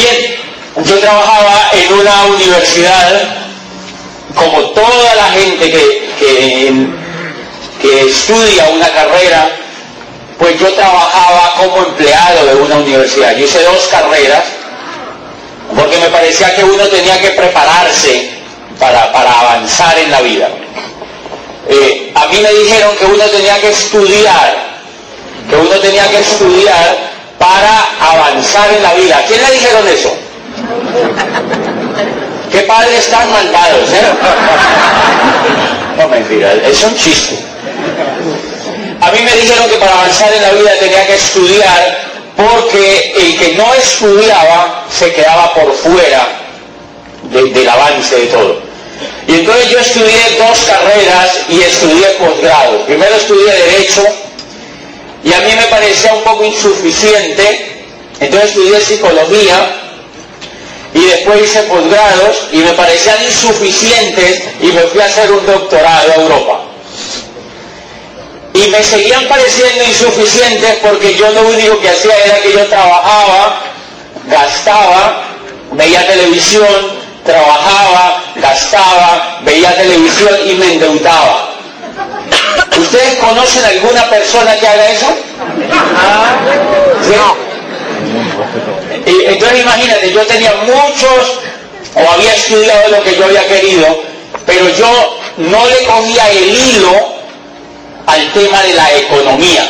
Bien, yo trabajaba en una universidad, como toda la gente que, que, estudia una carrera, pues yo trabajaba como empleado de una universidad. Yo hice dos carreras, porque me parecía que uno tenía que prepararse para, avanzar en la vida. Eh, a mí me dijeron que uno tenía que estudiar, que uno tenía que estudiar para avanzar en la vida. ¿A quién le dijeron eso? ¿Qué padres tan malvados, eh? No, mentira, es un chiste. A mí me dijeron que para avanzar en la vida tenía que estudiar porque el que no estudiaba se quedaba por fuera del avance de todo. Y entonces yo estudié dos carreras y estudié posgrado. Primero estudié Derecho y a mí me parecía un poco insuficiente, entonces estudié Psicología y después hice posgrados y me parecían insuficientes y me fui a hacer un doctorado a Europa. Y me seguían pareciendo insuficientes porque yo lo único que hacía era que yo trabajaba, gastaba, veía televisión, trabajaba, gastaba, veía televisión y me endeudaba. ¿Ustedes conocen alguna persona que haga eso? entonces imagínate, yo tenía muchos, o había estudiado lo que yo había querido, pero yo no le cogía el hilo al tema de la economía.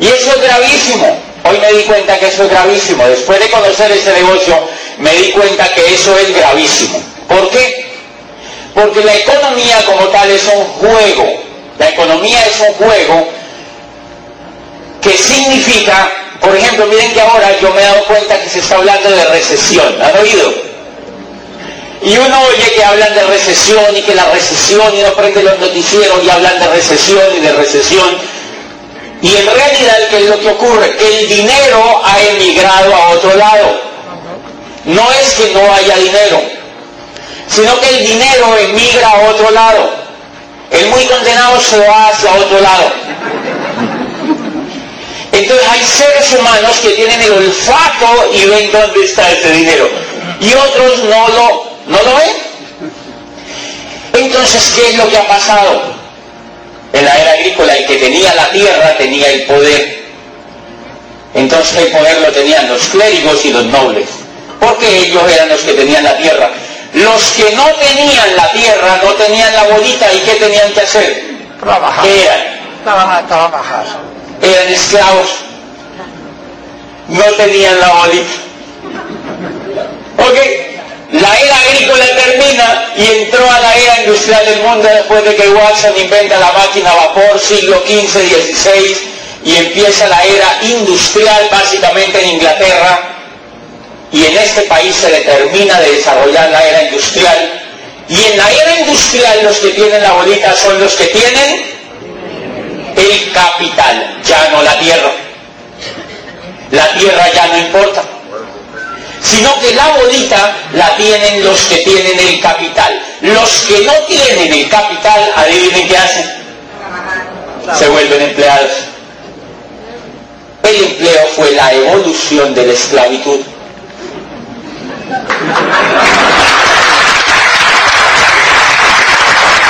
Y eso es gravísimo. Hoy me di cuenta que eso es gravísimo. Después de conocer ese negocio, me di cuenta que eso es gravísimo. ¿Por qué? Porque la economía como tal es un juego. La economía es un juego que significa, por ejemplo, miren que ahora yo me he dado cuenta que se está hablando de recesión. ¿Han oído? Y uno oye que hablan de recesión y que la recesión y no prende los noticieros y hablan de recesión y de recesión. Y en realidad, ¿qué es lo que ocurre? El dinero ha emigrado a otro lado. No es que no haya dinero, sino que el dinero emigra a otro lado. El muy condenado se va hacia otro lado. Entonces hay seres humanos que tienen el olfato y ven dónde está ese dinero. Y otros no lo, no lo ven. Entonces, ¿qué es lo que ha pasado? En la era agrícola el que tenía la tierra tenía el poder. Entonces el poder lo tenían los clérigos y los nobles porque ellos eran los que tenían la tierra. Los que no tenían la tierra, no tenían la bolita, ¿y qué tenían que hacer? Trabajar. ¿Qué eran? Trabajar, trabajar. Eran esclavos. No tenían la bolita. ¿Ok? La era agrícola termina y entró a la era industrial del mundo después de que Watson inventa la máquina a vapor, siglo XV, XVI, y empieza la era industrial básicamente en Inglaterra, y en este país se determina de desarrollar la era industrial. Y en la era industrial los que tienen la bolita son los que tienen el capital, ya no la tierra. La tierra ya no importa. Sino que la bolita la tienen los que tienen el capital. Los que no tienen el capital, adivinen qué hacen. Se vuelven empleados. El empleo fue la evolución de la esclavitud.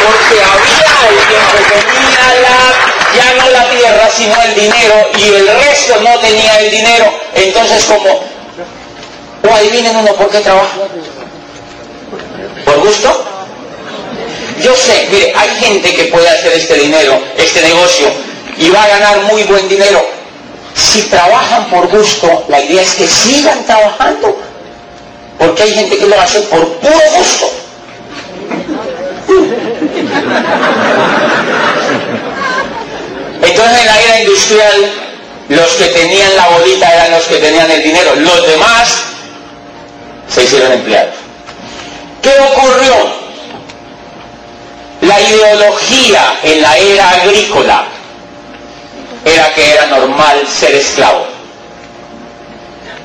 Porque había alguien que tenía la, ya no la tierra, sino el dinero, y el resto no tenía el dinero. Entonces, como, o adivinen uno por qué trabaja. ¿Por gusto? Yo sé, mire, hay gente que puede hacer este dinero, este negocio, y va a ganar muy buen dinero. Si trabajan por gusto, la idea es que sigan trabajando porque hay gente que lo hace por puro gusto. Entonces en la era industrial los que tenían la bolita eran los que tenían el dinero. Los demás se hicieron empleados. ¿Qué ocurrió? La ideología en la era agrícola era que era normal ser esclavo.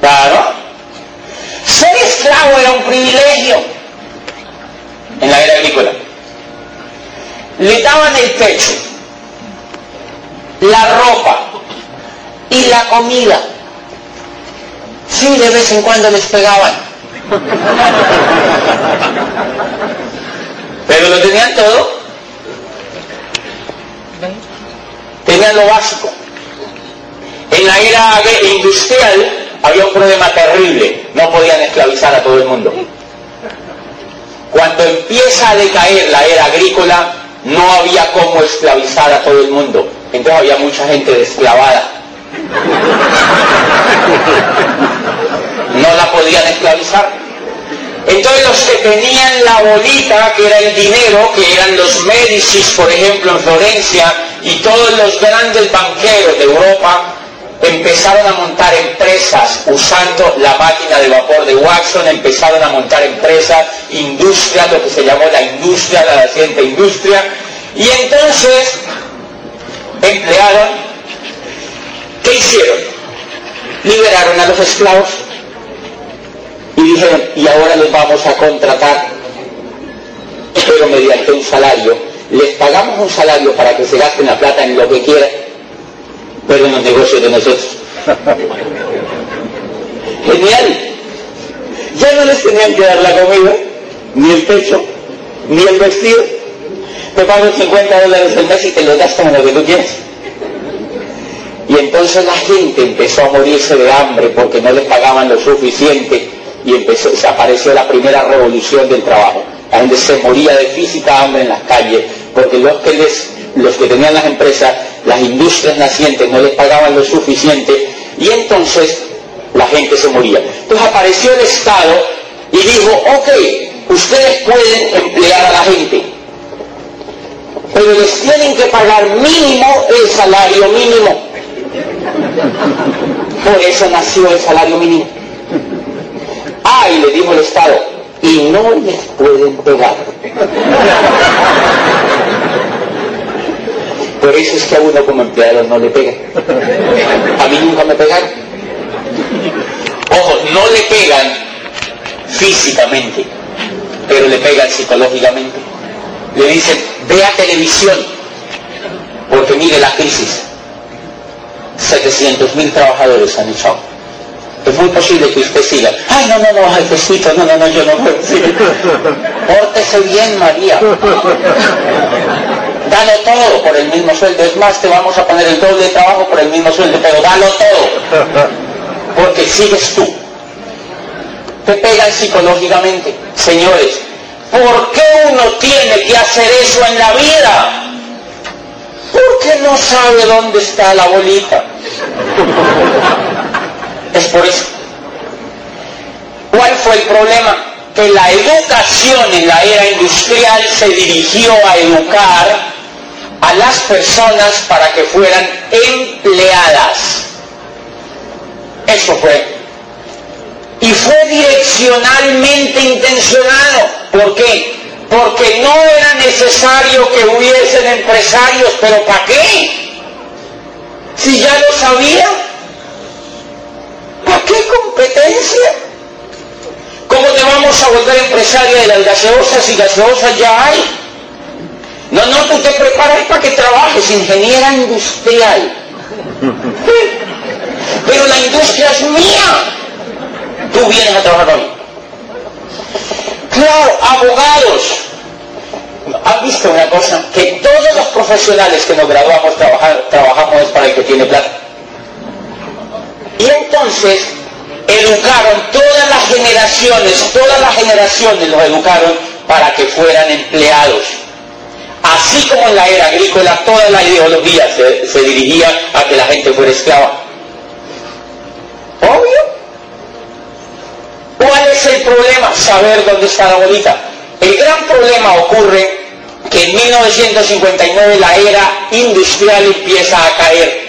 Claro, esclavo era un privilegio en la era agrícola. Le daban el techo, la ropa y la comida. Sí, de vez en cuando les pegaban. Pero lo tenían todo. Tenían lo básico. En la era industrial había un problema terrible. No podían esclavizar a todo el mundo. Cuando empieza a decaer la era agrícola, no había cómo esclavizar a todo el mundo. Entonces había mucha gente desclavada. No la podían esclavizar. Entonces los que tenían la bolita, que era el dinero, que eran los Médicis, por ejemplo, en Florencia, y todos los grandes banqueros de Europa, empezaron a montar empresas usando la máquina de vapor de Watson, empezaron a montar empresas, industria, lo que se llamó la industria, la naciente industria, y entonces emplearon, ¿qué hicieron? Liberaron a los esclavos y dijeron, y ahora los vamos a contratar, pero mediante un salario. Les pagamos un salario para que se gasten la plata en lo que quieran, pero en los negocios de nosotros. Genial. Ya no les tenían que dar la comida, ni el techo, ni el vestido. Te pago 50 dólares al mes y te lo das como lo que tú quieres. Y entonces la gente empezó a morirse de hambre porque no les pagaban lo suficiente y empezó, se apareció la primera revolución del trabajo. La gente se moría de física hambre en las calles porque los que, les, los que tenían las empresas, las industrias nacientes no les pagaban lo suficiente y entonces la gente se moría. Entonces apareció el Estado y dijo, ok, ustedes pueden emplear a la gente, pero les tienen que pagar mínimo el salario mínimo. Por eso nació el salario mínimo. Ah, y le dijo el Estado, y no les pueden pegar. Por eso es que a uno como empleado no le pega. A mí nunca me pegaron. Ojo, no le pegan físicamente, pero le pegan psicológicamente. Le dicen, vea televisión, porque mire la crisis. 700 mil trabajadores han echado es muy posible que usted siga. Ay, no, no, no, jefecito, no, no, no, yo no puedo. Pórtese bien, María. Dalo todo por el mismo sueldo. Es más, te vamos a poner el doble de trabajo por el mismo sueldo, pero dalo todo. Porque sigues tú. Te pegan psicológicamente. Señores, ¿por qué uno tiene que hacer eso en la vida? Porque no sabe dónde está la bolita. Es por eso. ¿Cuál fue el problema? Que la educación en la era industrial se dirigió a educar a las personas para que fueran empleadas. Eso fue. Y fue direccionalmente intencionado. ¿Por qué? Porque no era necesario que hubiesen empresarios, pero ¿para qué? Si ya lo sabía. ¿Para qué competencia? ¿Cómo te vamos a volver empresaria de las gaseosas y gaseosas ya hay? No, no, tú te preparas para que trabajes, ingeniera industrial. Pero la industria es mía. Tú vienes a trabajar mí. Claro, abogados. ¿Has visto una cosa? Que todos los profesionales que nos graduamos trabajamos es para el que tiene plata. Y entonces educaron todas las generaciones, todas las generaciones los educaron para que fueran empleados. Así como en la era agrícola toda la ideología se, dirigía a que la gente fuera esclava. Obvio. ¿Cuál es el problema? Saber dónde está la bolita. El gran problema ocurre que en 1959 la era industrial empieza a caer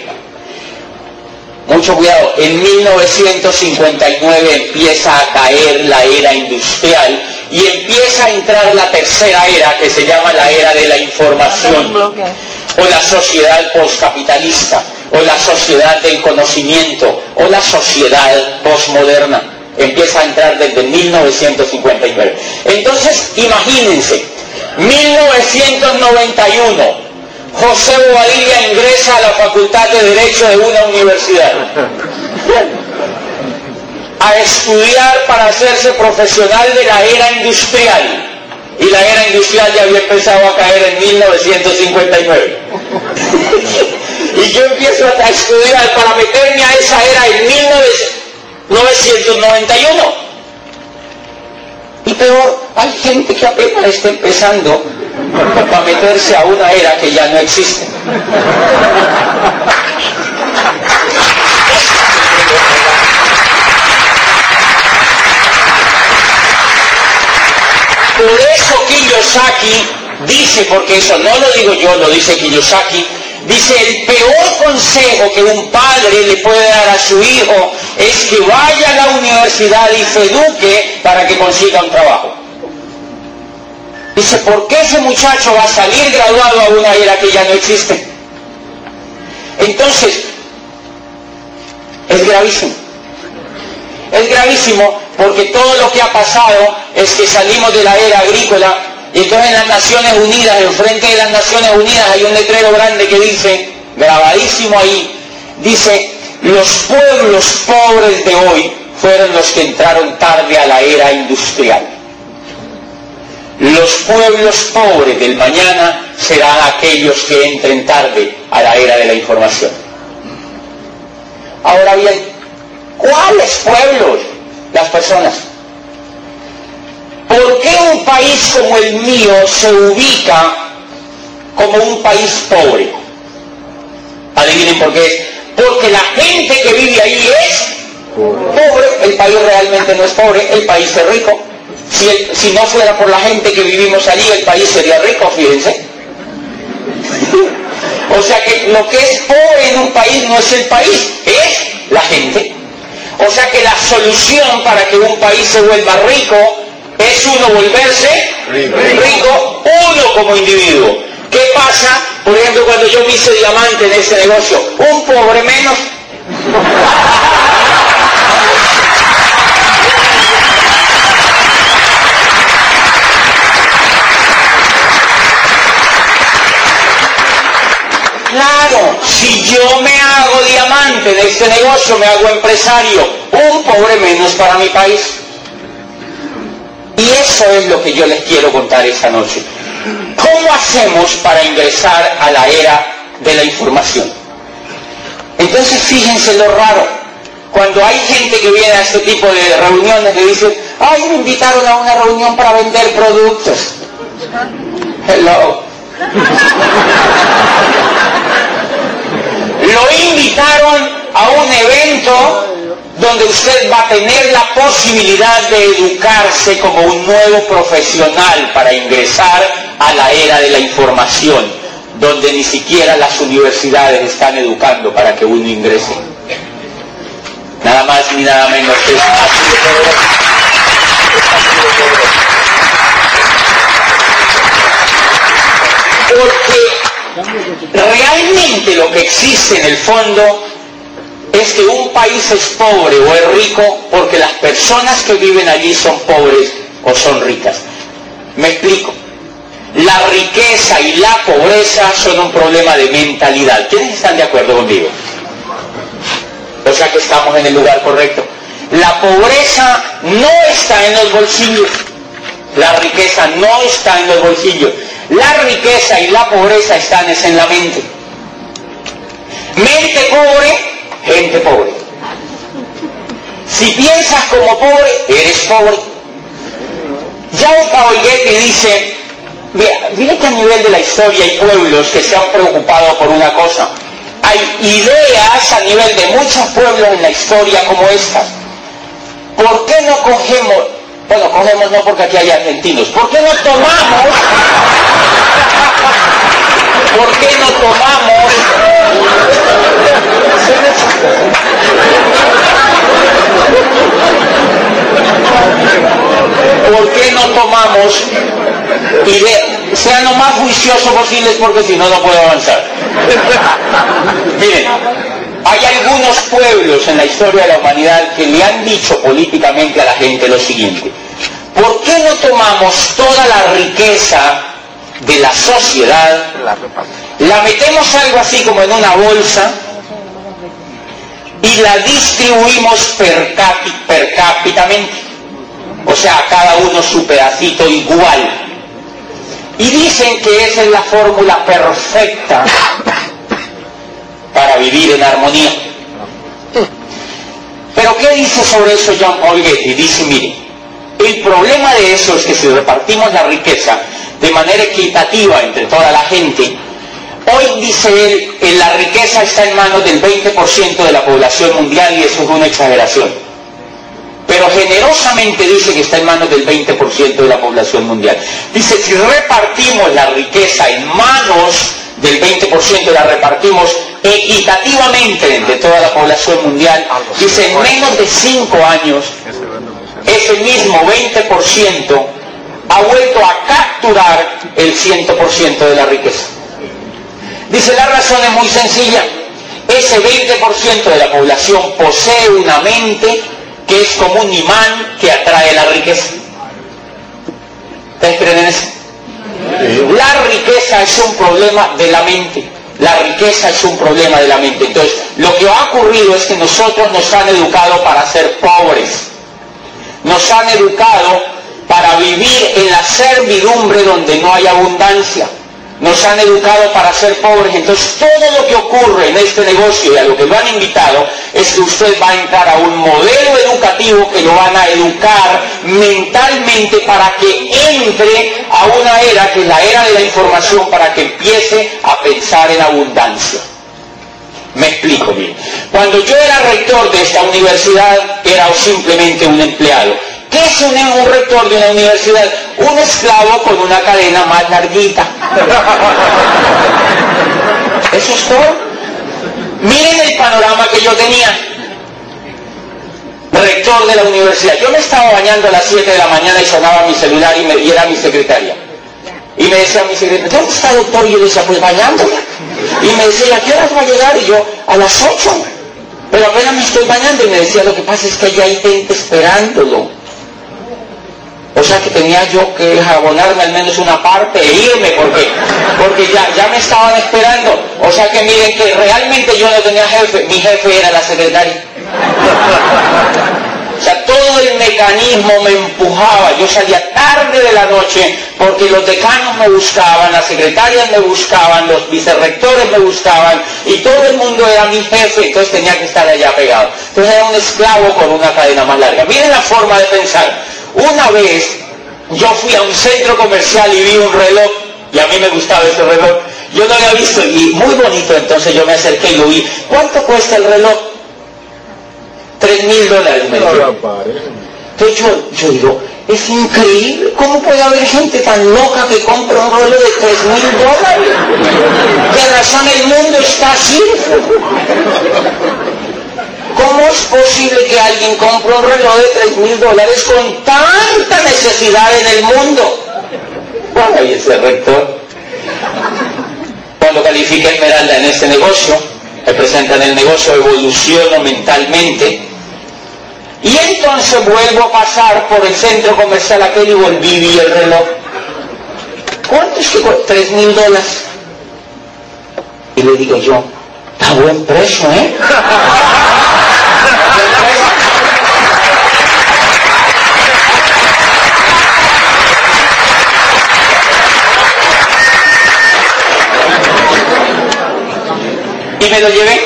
mucho cuidado, en 1959 empieza a caer la era industrial y empieza a entrar la tercera era que se llama la era de la información o la sociedad postcapitalista o la sociedad del conocimiento o la sociedad postmoderna. Empieza a entrar desde 1959. Entonces, imagínense, 1991, José Bobadilla ingresa a la Facultad de Derecho de una universidad. A estudiar para hacerse profesional de la era industrial. Y la era industrial ya había empezado a caer en 1959. y yo empiezo a estudiar para meterme a esa era en 1991. Y peor, hay gente que apenas está empezando para meterse a una era que ya no existe. Por eso Kiyosaki dice, porque eso no lo digo yo, lo dice Kiyosaki, dice el peor consejo que un padre le puede dar a su hijo es que vaya a la universidad y se eduque para que consiga un trabajo. Dice, ¿por qué ese muchacho va a salir graduado a una era que ya no existe? Entonces, es gravísimo. Es gravísimo porque todo lo que ha pasado es que salimos de la era agrícola y entonces en las Naciones Unidas, enfrente de las Naciones Unidas hay un letrero grande que dice, grabadísimo ahí, dice, los pueblos pobres de hoy fueron los que entraron tarde a la era industrial. Los pueblos pobres del mañana serán aquellos que entren tarde a la era de la información. Ahora bien, ¿cuáles pueblos? Las personas. ¿Por qué un país como el mío se ubica como un país pobre? Adivinen por qué. Porque la gente que vive ahí es pobre. El país realmente no es pobre, el país es rico. Si, si no fuera por la gente que vivimos allí, el país sería rico, fíjense. o sea que lo que es pobre en un país no es el país, es la gente. O sea que la solución para que un país se vuelva rico es uno volverse rico, uno como individuo. ¿Qué pasa, por ejemplo, cuando yo me hice diamante en este negocio? Un pobre menos. Claro, si yo me hago diamante de este negocio, me hago empresario, un pobre menos para mi país. Y eso es lo que yo les quiero contar esta noche. ¿Cómo hacemos para ingresar a la era de la información? Entonces fíjense lo raro. Cuando hay gente que viene a este tipo de reuniones le dicen, ay, me invitaron a una reunión para vender productos. Hello. Lo invitaron a un evento donde usted va a tener la posibilidad de educarse como un nuevo profesional para ingresar a la era de la información, donde ni siquiera las universidades están educando para que uno ingrese. Nada más ni nada menos que es Porque realmente lo que existe en el fondo es que un país es pobre o es rico porque las personas que viven allí son pobres o son ricas. Me explico. La riqueza y la pobreza son un problema de mentalidad. ¿Quiénes están de acuerdo conmigo? O sea que estamos en el lugar correcto. La pobreza no está en los bolsillos. La riqueza no está en los bolsillos. La riqueza y la pobreza están en la mente. Mente pobre, gente pobre. Si piensas como pobre, eres pobre. Ya un Cavallete dice, mira que a nivel de la historia hay pueblos que se han preocupado por una cosa. Hay ideas a nivel de muchos pueblos en la historia como estas. ¿Por qué no cogemos, bueno, cogemos no porque aquí hay argentinos, ¿por qué no tomamos, por qué no tomamos ¿Por qué no tomamos y sean lo más juiciosos posibles porque si no, no puedo avanzar? Miren, hay algunos pueblos en la historia de la humanidad que le han dicho políticamente a la gente lo siguiente. ¿Por qué no tomamos toda la riqueza de la sociedad, la metemos algo así como en una bolsa y la distribuimos per, per cápitamente. O sea, a cada uno su pedacito igual. Y dicen que esa es la fórmula perfecta para vivir en armonía. Pero ¿qué dice sobre eso John Paul Getty? Dice, mire, el problema de eso es que si repartimos la riqueza de manera equitativa entre toda la gente, hoy dice él, la riqueza está en manos del 20% de la población mundial y eso es una exageración. Pero generosamente dice que está en manos del 20% de la población mundial. Dice, si repartimos la riqueza en manos del 20% la repartimos equitativamente entre toda la población mundial, dice en menos de 5 años, ese mismo 20% ha vuelto a capturar el 100% de la riqueza. Dice, la razón es muy sencilla. Ese 20% de la población posee una mente que es como un imán que atrae la riqueza. ¿Ustedes creen en eso? La riqueza es un problema de la mente. La riqueza es un problema de la mente. Entonces, lo que ha ocurrido es que nosotros nos han educado para ser pobres. Nos han educado para vivir en la servidumbre donde no hay abundancia nos han educado para ser pobres. Entonces todo lo que ocurre en este negocio y a lo que lo han invitado es que usted va a entrar a un modelo educativo que lo van a educar mentalmente para que entre a una era que es la era de la información para que empiece a pensar en abundancia. Me explico bien. Cuando yo era rector de esta universidad era simplemente un empleado. ¿Qué es un, un rector de una universidad? Un esclavo con una cadena más larguita. Eso es todo. Miren el panorama que yo tenía. Rector de la universidad. Yo me estaba bañando a las 7 de la mañana y sonaba mi celular y, me, era mi secretaria. Y me decía mi secretaria, ¿dónde está doctor? Y yo decía, pues bañándome. Y me decía, ¿a qué horas va a llegar? Y yo, a las 8. Pero apenas me estoy bañando y me decía, lo que pasa es que ya hay gente esperándolo. O sea que tenía yo que abonarme al menos una parte e irme porque, porque ya, ya me estaban esperando. O sea que miren que realmente yo no tenía jefe, mi jefe era la secretaria. O sea, todo el mecanismo me empujaba. Yo salía tarde de la noche porque los decanos me buscaban, las secretarias me buscaban, los vicerrectores me buscaban y todo el mundo era mi jefe, entonces tenía que estar allá pegado. Entonces era un esclavo con una cadena más larga. Miren la forma de pensar. Una vez yo fui a un centro comercial y vi un reloj, y a mí me gustaba ese reloj. Yo no lo había visto y muy bonito, entonces yo me acerqué y lo vi. ¿Cuánto cuesta el reloj? Tres mil dólares. Entonces yo, digo, es increíble, ¿cómo puede haber gente tan loca que compra un reloj de tres mil dólares? ¿Qué razón el mundo está así? ¿Cómo es posible que alguien compre un reloj de 3 mil dólares con tanta necesidad en el mundo? Bueno, ahí ese rector. Cuando califica Esmeralda en este negocio, representa en el negocio, evoluciono mentalmente. Y entonces vuelvo a pasar por el centro comercial aquel y volví y vi el reloj. ¿Cuánto es que 3 mil dólares? Y le digo yo, está buen precio, ¿eh? y me lo llevé.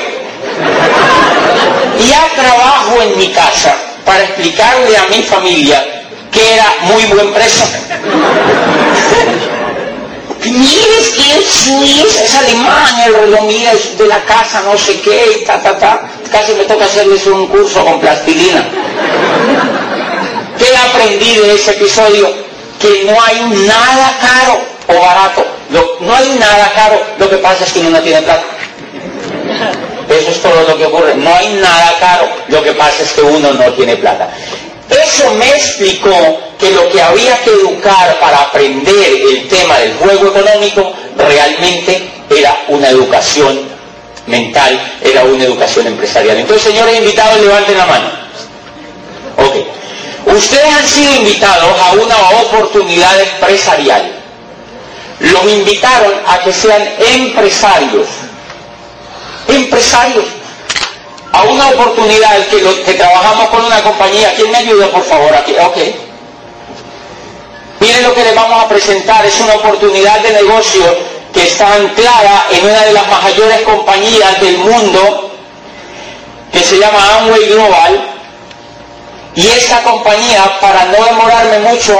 Y ya trabajo en mi casa para explicarle a mi familia que era muy buen precio. Mires que es, es alemán, el reloj, de la casa, no sé qué, ta, ta, ta. Casi me toca hacerles un curso con plastilina. ¿Qué aprendí de ese episodio? Que no hay nada caro o barato. no hay nada caro, lo que pasa es que uno no tiene plata. Eso es todo lo que ocurre. No hay nada caro. Lo que pasa es que uno no tiene plata. Eso me explicó que lo que había que educar para aprender el tema del juego económico realmente era una educación mental, era una educación empresarial. Entonces, señores invitados, levanten la mano. Ok. Ustedes han sido invitados a una oportunidad empresarial. Los invitaron a que sean empresarios empresarios. a una oportunidad que, trabajamos con una compañía. ¿Quién me ayuda, por favor? Aquí, ok. Miren lo que les vamos a presentar, es una oportunidad de negocio que está anclada en una de las mayores compañías del mundo, que se llama Amway Global. Y esta compañía, para no demorarme mucho,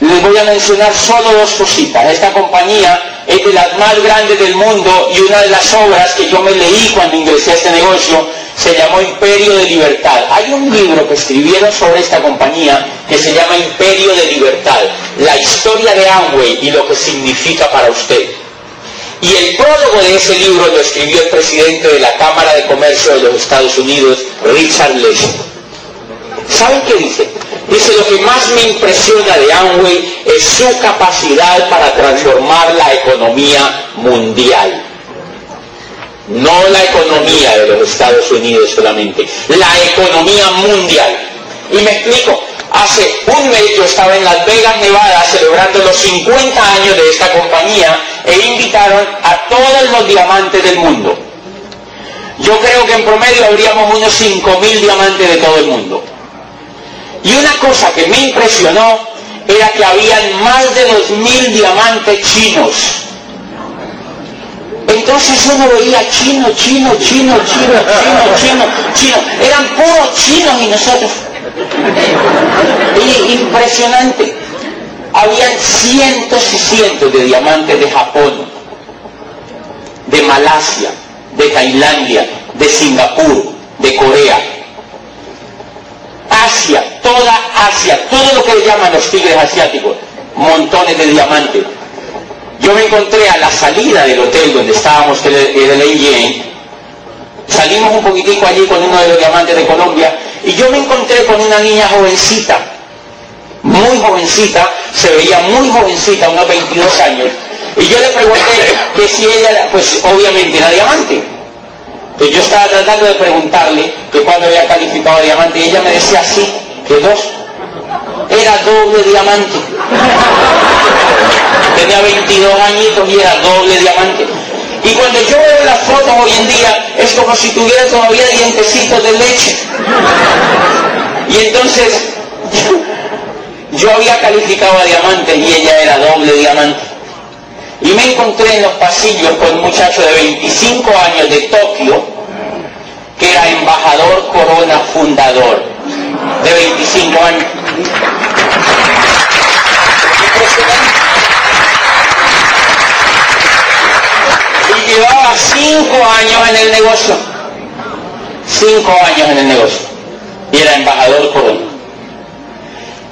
les voy a mencionar solo dos cositas. Esta compañía es de las más grandes del mundo y una de las obras que yo me leí cuando ingresé a este negocio se llamó Imperio de Libertad. Hay un libro que escribieron sobre esta compañía que se llama Imperio de Libertad, la historia de Amway y lo que significa para usted. Y el prólogo de ese libro lo escribió el presidente de la Cámara de Comercio de los Estados Unidos, Richard Lessig. ¿Saben qué dice? Dice, lo que más me impresiona de Amway es su capacidad para transformar la economía mundial. No la economía de los Estados Unidos solamente, la economía mundial. Y me explico, hace un mes yo estaba en Las Vegas, Nevada, celebrando los 50 años de esta compañía e invitaron a todos los diamantes del mundo. Yo creo que en promedio habríamos unos 5.000 diamantes de todo el mundo. Y una cosa que me impresionó era que habían más de 2.000 diamantes chinos entonces uno veía chino, chino, chino, chino, chino, chino, chino. Eran puros chinos y nosotros. Y impresionante. Habían cientos y cientos de diamantes de Japón, de Malasia, de Tailandia, de Singapur, de Corea. Asia, toda Asia, todo lo que le llaman los tigres asiáticos, montones de diamantes. Yo me encontré a la salida del hotel donde estábamos, en el AJ, salimos un poquitico allí con uno de los diamantes de Colombia, y yo me encontré con una niña jovencita, muy jovencita, se veía muy jovencita, unos 22 años, y yo le pregunté que si ella, pues obviamente era diamante. Entonces yo estaba tratando de preguntarle que cuando había calificado diamante, y ella me decía sí, que dos, era doble diamante. Tenía 22 añitos y era doble diamante. Y cuando yo veo las fotos hoy en día, es como si tuviera todavía dientecitos de leche. Y entonces, yo, había calificado a diamante y ella era doble diamante. Y me encontré en los pasillos con un muchacho de 25 años de Tokio, que era embajador corona fundador, de 25 años. Y llevaba cinco años en el negocio. Cinco años en el negocio. Y era embajador corona.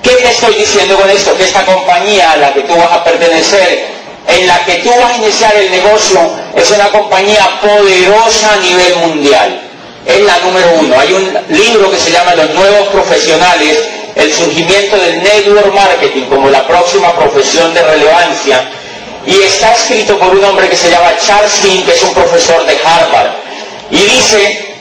¿Qué te estoy diciendo con esto? Que esta compañía a la que tú vas a pertenecer, en la que tú vas a iniciar el negocio, es una compañía poderosa a nivel mundial. Es la número uno. Hay un libro que se llama Los Nuevos Profesionales el surgimiento del network marketing como la próxima profesión de relevancia y está escrito por un hombre que se llama Charles King, que es un profesor de Harvard. Y dice,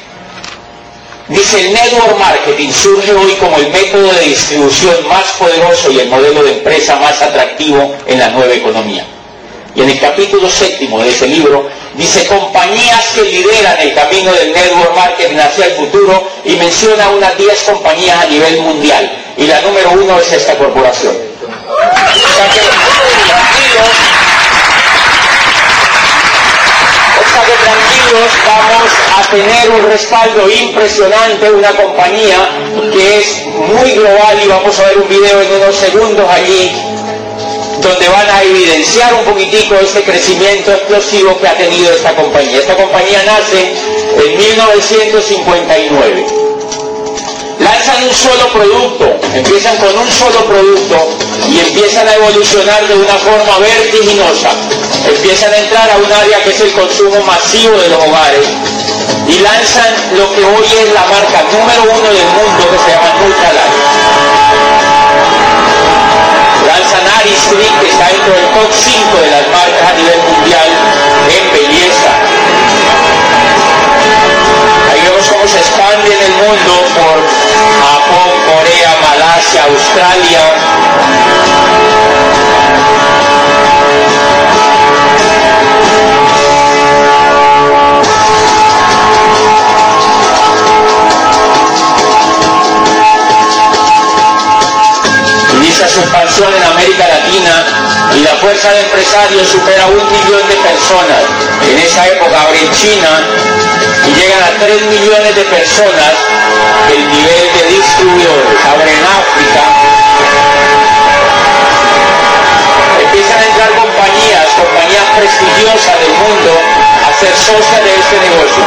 dice, el network marketing surge hoy como el método de distribución más poderoso y el modelo de empresa más atractivo en la nueva economía. Y en el capítulo séptimo de ese libro dice compañías que lideran el camino del network marketing hacia el futuro y menciona unas 10 compañías a nivel mundial. Y la número uno es esta corporación. O sea que, tranquilos, o sea que tranquilos, vamos a tener un respaldo impresionante, una compañía que es muy global y vamos a ver un video en unos segundos allí donde van a evidenciar un poquitico este crecimiento explosivo que ha tenido esta compañía. Esta compañía nace en 1959. Lanzan un solo producto, empiezan con un solo producto y empiezan a evolucionar de una forma vertiginosa. Empiezan a entrar a un área que es el consumo masivo de los hogares y lanzan lo que hoy es la marca número uno del mundo que se llama Nutrilite que está dentro del top 5 de las marcas a nivel mundial en belleza. Ahí vemos cómo se expande en el mundo por Japón, Corea, Malasia, Australia. su expansión en América Latina año supera un millón de personas. En esa época abre en China y llegan a 3 millones de personas el nivel de distribuidores. Abre en África. Empiezan a entrar compañías, compañías prestigiosas del mundo a ser socias de este negocio.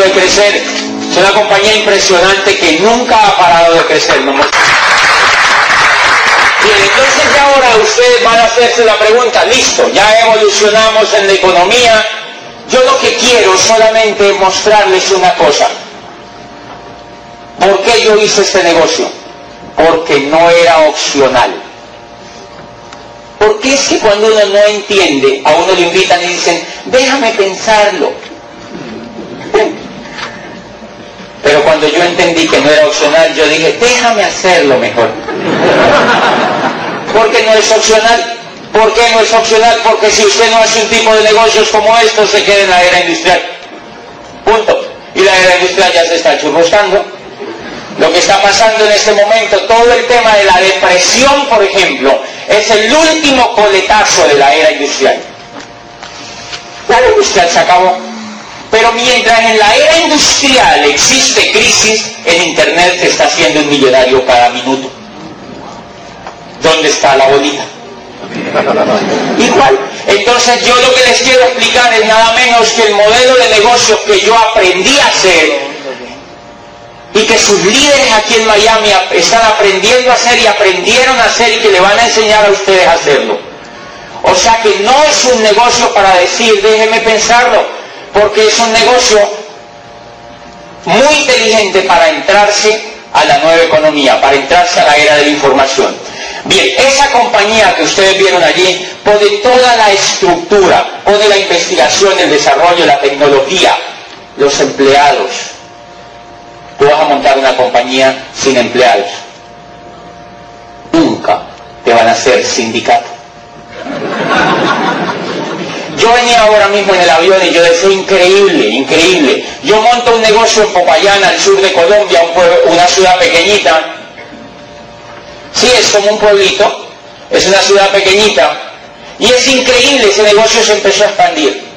De crecer. Es una compañía impresionante que nunca ha parado de crecer. Bien, entonces ya ahora ustedes van a hacerse la pregunta, listo, ya evolucionamos en la economía, yo lo que quiero solamente es mostrarles una cosa. ¿Por qué yo hice este negocio? Porque no era opcional. Porque es que cuando uno no entiende, a uno le invitan y dicen, déjame pensarlo. Pero cuando yo entendí que no era opcional, yo dije, déjame hacerlo mejor. Porque no es opcional. ¿Por qué no es opcional? Porque si usted no hace un tipo de negocios como estos, se queda en la era industrial. Punto. Y la era industrial ya se está churroscando. Lo que está pasando en este momento, todo el tema de la depresión, por ejemplo, es el último coletazo de la era industrial. La era industrial se acabó. Pero mientras en la era industrial existe crisis, el Internet se está haciendo un millonario cada minuto. ¿Dónde está la bolita? Igual. Entonces yo lo que les quiero explicar es nada menos que el modelo de negocio que yo aprendí a hacer y que sus líderes aquí en Miami están aprendiendo a hacer y aprendieron a hacer y que le van a enseñar a ustedes a hacerlo. O sea que no es un negocio para decir, déjeme pensarlo, porque es un negocio muy inteligente para entrarse a la nueva economía, para entrarse a la era de la información. Bien, esa compañía que ustedes vieron allí pone toda la estructura, pone la investigación, el desarrollo, la tecnología, los empleados. Tú vas a montar una compañía sin empleados. Nunca te van a hacer sindicato. Yo venía ahora mismo en el avión y yo decía, increíble, increíble. Yo monto un negocio en Popayán, al sur de Colombia, una ciudad pequeñita. Sí, es como un pueblito, es una ciudad pequeñita. Y es increíble, ese negocio se empezó a expandir.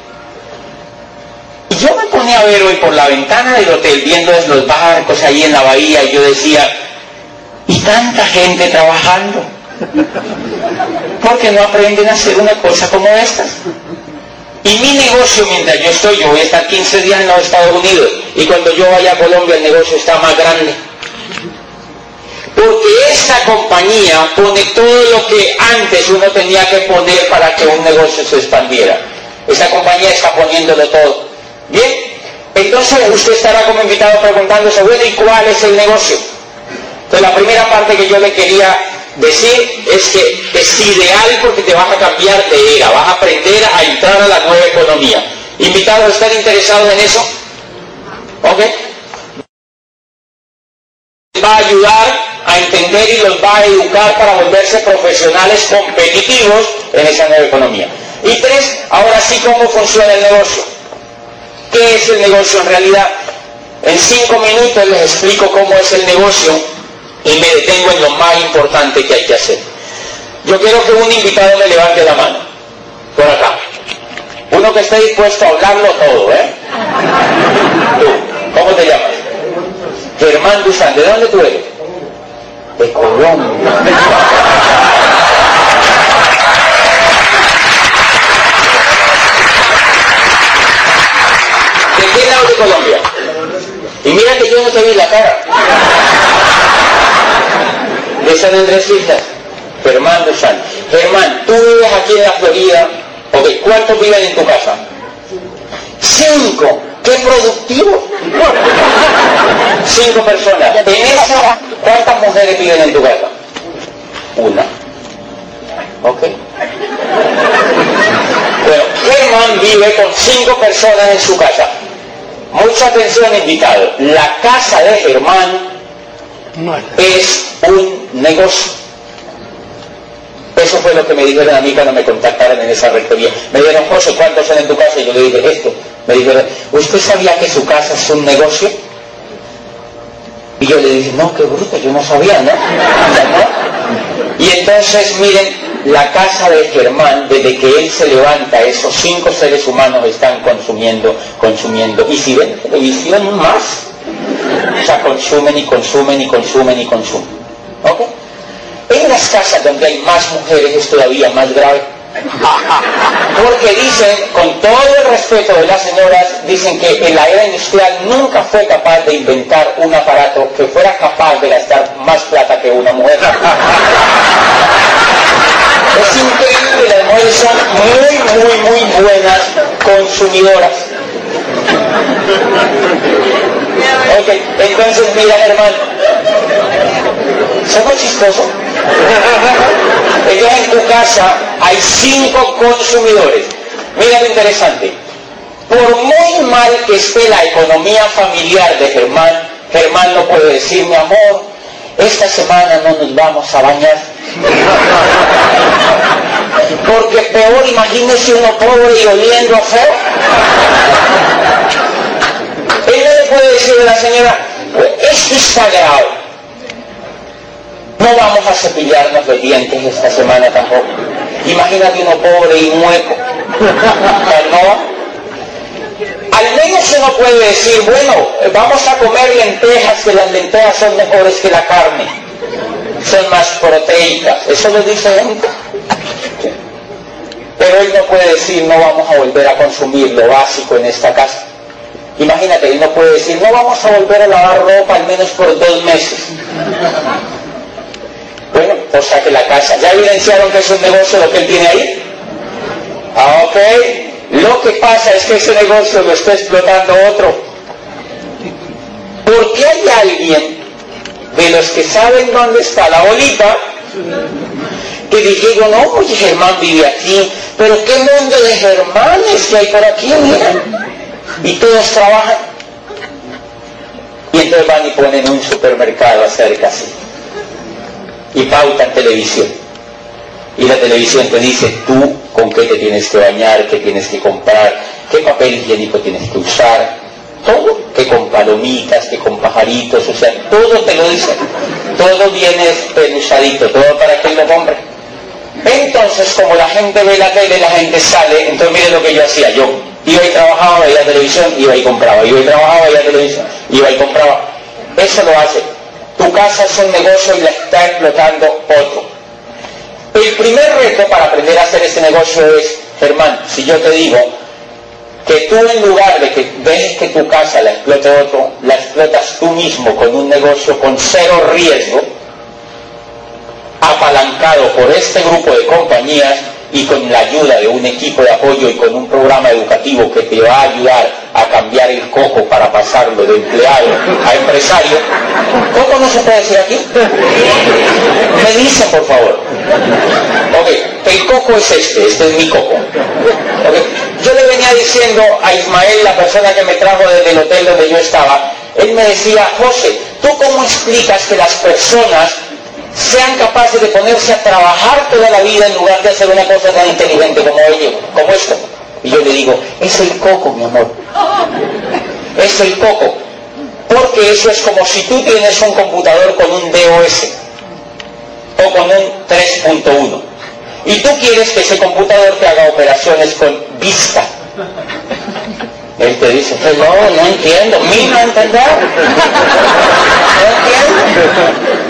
Y yo me ponía a ver hoy por la ventana del hotel, viendo los barcos ahí en la bahía, y yo decía, ¿y tanta gente trabajando? ¿Por qué no aprenden a hacer una cosa como estas? Y mi negocio, mientras yo estoy, yo voy a estar 15 días en los Estados Unidos, y cuando yo vaya a Colombia el negocio está más grande. Porque esta compañía pone todo lo que antes uno tenía que poner para que un negocio se expandiera. Esa compañía está poniéndolo todo. Bien, entonces usted estará como invitado preguntándose, bueno, ¿y cuál es el negocio? Entonces la primera parte que yo le quería decir es que es ideal porque te vas a cambiar de era, vas a aprender a entrar a la nueva economía. ¿Invitados están interesados en eso? ¿Ok? Va a ayudar a entender y los va a educar para volverse profesionales competitivos en esa nueva economía. Y tres, ahora sí, ¿cómo funciona el negocio? ¿Qué es el negocio en realidad? En cinco minutos les explico cómo es el negocio y me detengo en lo más importante que hay que hacer. Yo quiero que un invitado me levante la mano, por acá. Uno que esté dispuesto a hablarlo todo, ¿eh? Tú, ¿cómo te llamas? Germán Duzán, ¿de dónde tú eres? De Colombia. ¿De qué lado de Colombia? Y mira que yo no te vi la cara. De San Andrés Islas, Germán Lozano. Germán, tú vives aquí en la Florida, ok, ¿cuántos viven en tu casa? Cinco. ¡Qué productivo! Cinco personas. En esa, ¿cuántas mujeres viven en tu casa? Una. ¿Ok? Bueno, Germán vive con cinco personas en su casa. Mucha atención, invitado. La casa de Germán es un negocio. Eso fue lo que me dijeron a mí cuando me contactaron en esa rectoría. Me dijeron, José, ¿cuántos son en tu casa? Y yo le dije, esto. Me dijeron, ¿usted sabía que su casa es un negocio? Y yo le dije, no, qué bruto, yo no sabía, ¿no? Y entonces, miren, la casa de Germán, desde que él se levanta, esos cinco seres humanos están consumiendo, consumiendo. Y si ven televisión, más. O sea, consumen y consumen y consumen y consumen. ¿Ok? En las casas donde hay más mujeres es todavía más grave. Porque dicen, con todo el respeto de las señoras, dicen que en la era industrial nunca fue capaz de inventar un aparato que fuera capaz de gastar más plata que una mujer. Es increíble, las mujeres son muy, muy, muy buenas consumidoras. Entonces mira hermano, ¿somos chistosos? Entonces en tu casa hay cinco consumidores. Mira lo interesante. Por muy mal que esté la economía familiar de Germán, Germán no puede decir, mi amor, esta semana no nos vamos a bañar. Porque peor, imagínese uno pobre y oliendo a feo. Puede decir a la señora, es sagrado. No vamos a cepillarnos los dientes esta semana tampoco. Imagínate uno pobre y mueco. ¿No? Al menos uno puede decir, bueno, vamos a comer lentejas, que las lentejas son mejores que la carne, son más proteicas. Eso lo dice gente. Pero él no puede decir, no vamos a volver a consumir lo básico en esta casa. Imagínate, él no puede decir, no vamos a volver a lavar ropa al menos por dos meses. Bueno, o sea que la casa, ¿ya evidenciaron que es un negocio lo que él tiene ahí? Ah, ok. Lo que pasa es que ese negocio lo está explotando otro. Porque hay alguien de los que saben dónde está la bolita que digo, no, oye, Germán vive aquí, pero qué mundo de Germanes que hay por aquí, mira. Y todos trabajan. Y entonces van y ponen un supermercado cerca así. Y pautan televisión. Y la televisión te dice tú con qué te tienes que bañar, qué tienes que comprar, qué papel higiénico tienes que usar, todo, que con palomitas, que con pajaritos, o sea, todo te lo dice. Todo viene pelusadito, todo para que lo compre. Entonces, como la gente ve la tele, la gente sale, entonces mire lo que yo hacía, yo iba y trabajaba, veía televisión, iba y compraba, iba y trabajaba, veía televisión, iba y compraba. Eso lo hace. Tu casa es un negocio y la está explotando otro. El primer reto para aprender a hacer este negocio es, Germán, si yo te digo que tú en lugar de que dejes que tu casa la explote otro, la explotas tú mismo con un negocio con cero riesgo, apalancado por este grupo de compañías y con la ayuda de un equipo de apoyo y con un programa educativo que te va a ayudar a cambiar el coco para pasarlo de empleado a empresario. ¿Coco no se puede decir aquí? Me dicen, por favor. Ok, el coco es este, este es mi coco. Yo le venía diciendo a Ismael, la persona que me trajo desde el hotel donde yo estaba, él me decía, José, ¿tú cómo explicas que las personas sean capaces de ponerse a trabajar toda la vida en lugar de hacer una cosa tan inteligente como como esto. Y yo le digo, es el coco, mi amor. Es el coco. Porque eso es como si tú tienes un computador con un DOS o con un 3.1 y tú quieres que ese computador te haga operaciones con vista. Él te dice, no, no entiendo, mismo entender. No entiendo.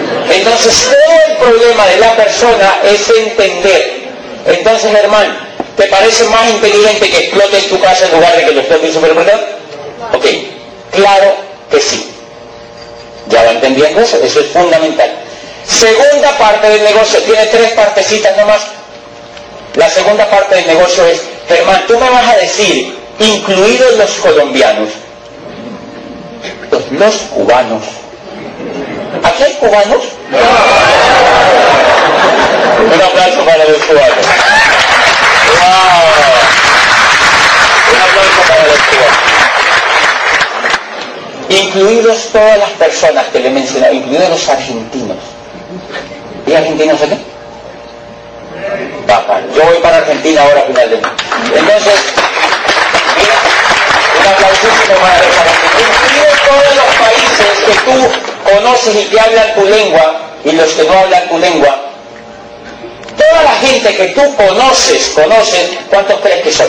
Entonces todo el problema de la persona es entender. Entonces, hermano, ¿te parece más inteligente que explotes tu casa en lugar de que lo explote el supermercado? Ok, claro que sí. ¿Ya va entendiendo eso? Eso es fundamental. Segunda parte del negocio, tiene tres partecitas nomás. La segunda parte del negocio es, Germán, tú me vas a decir, incluidos los colombianos, los, cubanos. ¿Aquí hay cubanos? Un aplauso para los cubanos. ¡Wow! Un aplauso para los cubanos. Incluidos todas las personas que le he mencionado, incluidos los argentinos. ¿Y argentinos aquí? Yo voy para Argentina ahora finalmente. Entonces, mira, un aplausísimo para los argentinos. Incluidos todos los países que tú conoces y que hablan tu lengua, y los que no hablan tu lengua, toda la gente que tú conoces, conoces, ¿cuántos crees que son?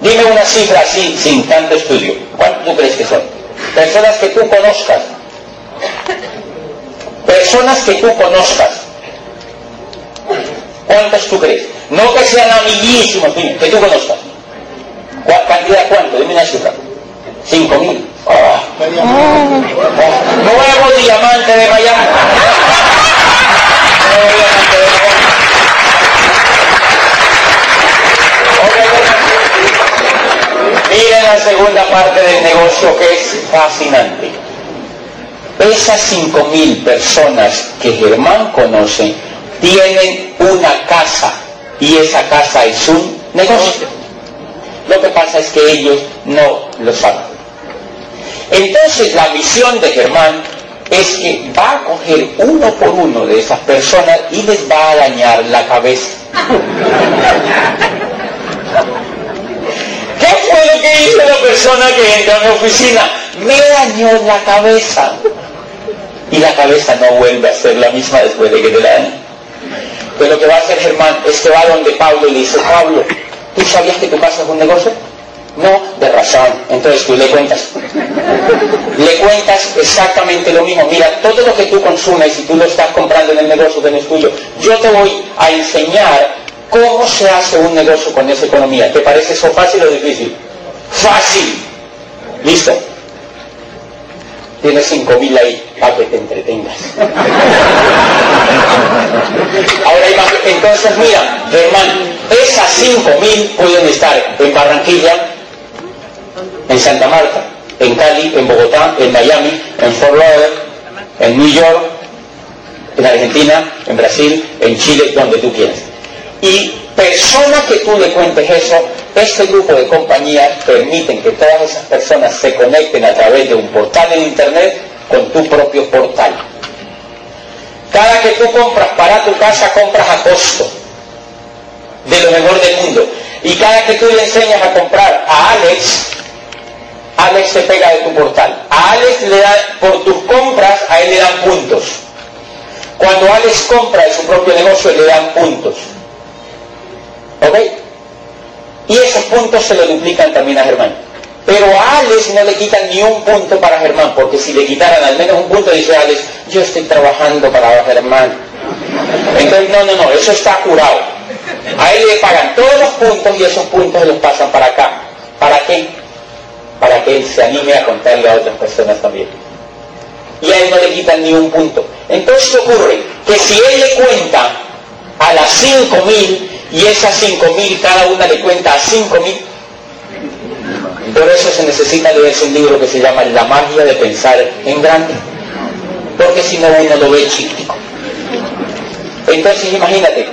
Dime una cifra así, sin tanto estudio. ¿Cuántos crees que son? Personas que tú conozcas. Personas que tú conozcas. ¿Cuántas tú crees? No que sean amiguísimos, que tú conozcas. ¿Cantidad cuánto? Dime una cifra. Cinco mil. De Miami. Nuevo diamante de Miami. Miren la segunda parte del negocio que es fascinante. Esas cinco mil personas que Germán conoce tienen una casa y esa casa es un negocio. Lo que pasa es que ellos no lo saben. Entonces la misión de Germán es que va a coger uno por uno de esas personas y les va a dañar la cabeza. ¿Qué fue lo que hizo la persona que entra a mi oficina? Me dañó la cabeza. Y la cabeza no vuelve a ser la misma después de que te la dañe. Pues lo que va a hacer Germán es que va donde Pablo y le dice, Pablo, ¿tú sabías que tu casa es un negocio? No, de razón. Entonces tú le cuentas. Le cuentas exactamente lo mismo. Mira, todo lo que tú consumes y tú lo estás comprando en el negocio que no es tuyo, yo te voy a enseñar cómo se hace un negocio con esa economía. ¿Te parece eso fácil o difícil? Fácil. ¿Listo? Tienes cinco mil ahí para que te entretengas. Ahora, entonces mira, Germán, esas cinco mil pueden estar en Barranquilla, en Santa Marta, en Cali, en Bogotá, en Miami, en Fort Lauderdale, en New York, en Argentina, en Brasil, en Chile, donde tú quieras. Y personas que tú le cuentes eso, este grupo de compañías permiten que todas esas personas se conecten a través de un portal en Internet con tu propio portal. Cada que tú compras para tu casa, compras a costo de lo mejor del mundo. Y cada que tú le enseñas a comprar a Alex, Alex se pega de tu portal. A Alex le da, por tus compras, a él le dan puntos. Cuando Alex compra de su propio negocio, le dan puntos. ¿Ok? Y esos puntos se lo duplican también a Germán. Pero a Alex no le quitan ni un punto para Germán, porque si le quitaran al menos un punto, dice Alex, yo estoy trabajando para Germán. Entonces, no, no, no, eso está curado. A él le pagan todos los puntos y esos puntos los pasan para acá. ¿Para qué? Para que él se anime a contarle a otras personas también. Y a él no le quitan ni un punto. Entonces ocurre que si él le cuenta a las 5.000 y esas 5.000 cada una le cuenta a 5.000, por eso se necesita leerse un libro que se llama La magia de pensar en grande, porque si no uno lo ve chiquitico. Entonces imagínate,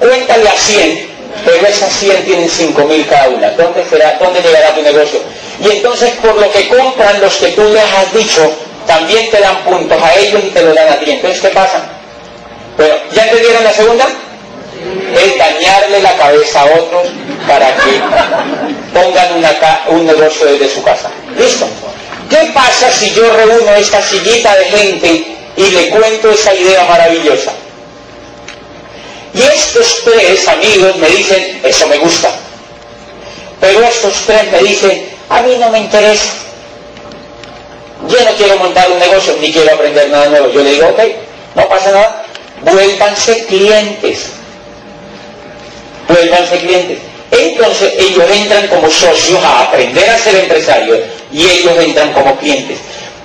cuéntale a 100, pero esas 100 tienen 5.000 cada una. ¿Dónde, será, ¿Dónde llegará tu negocio? Y entonces por lo que compran los que tú les has dicho, también te dan puntos a ellos y te lo dan a ti. Entonces, ¿qué pasa? Bueno, ¿ya entendieron la segunda? Es dañarle la cabeza a otros para que pongan un negocio desde su casa. ¿Listo? ¿Qué pasa si yo reúno esta sillita de gente y le cuento esa idea maravillosa? Y estos tres amigos me dicen, eso me gusta. Pero estos tres me dicen, a mí no me interesa. Yo no quiero montar un negocio ni quiero aprender nada nuevo. Yo le digo, ok, no pasa nada, vuélvanse clientes. Vuélvanse clientes. Entonces ellos entran como socios a aprender a ser empresarios y ellos entran como clientes.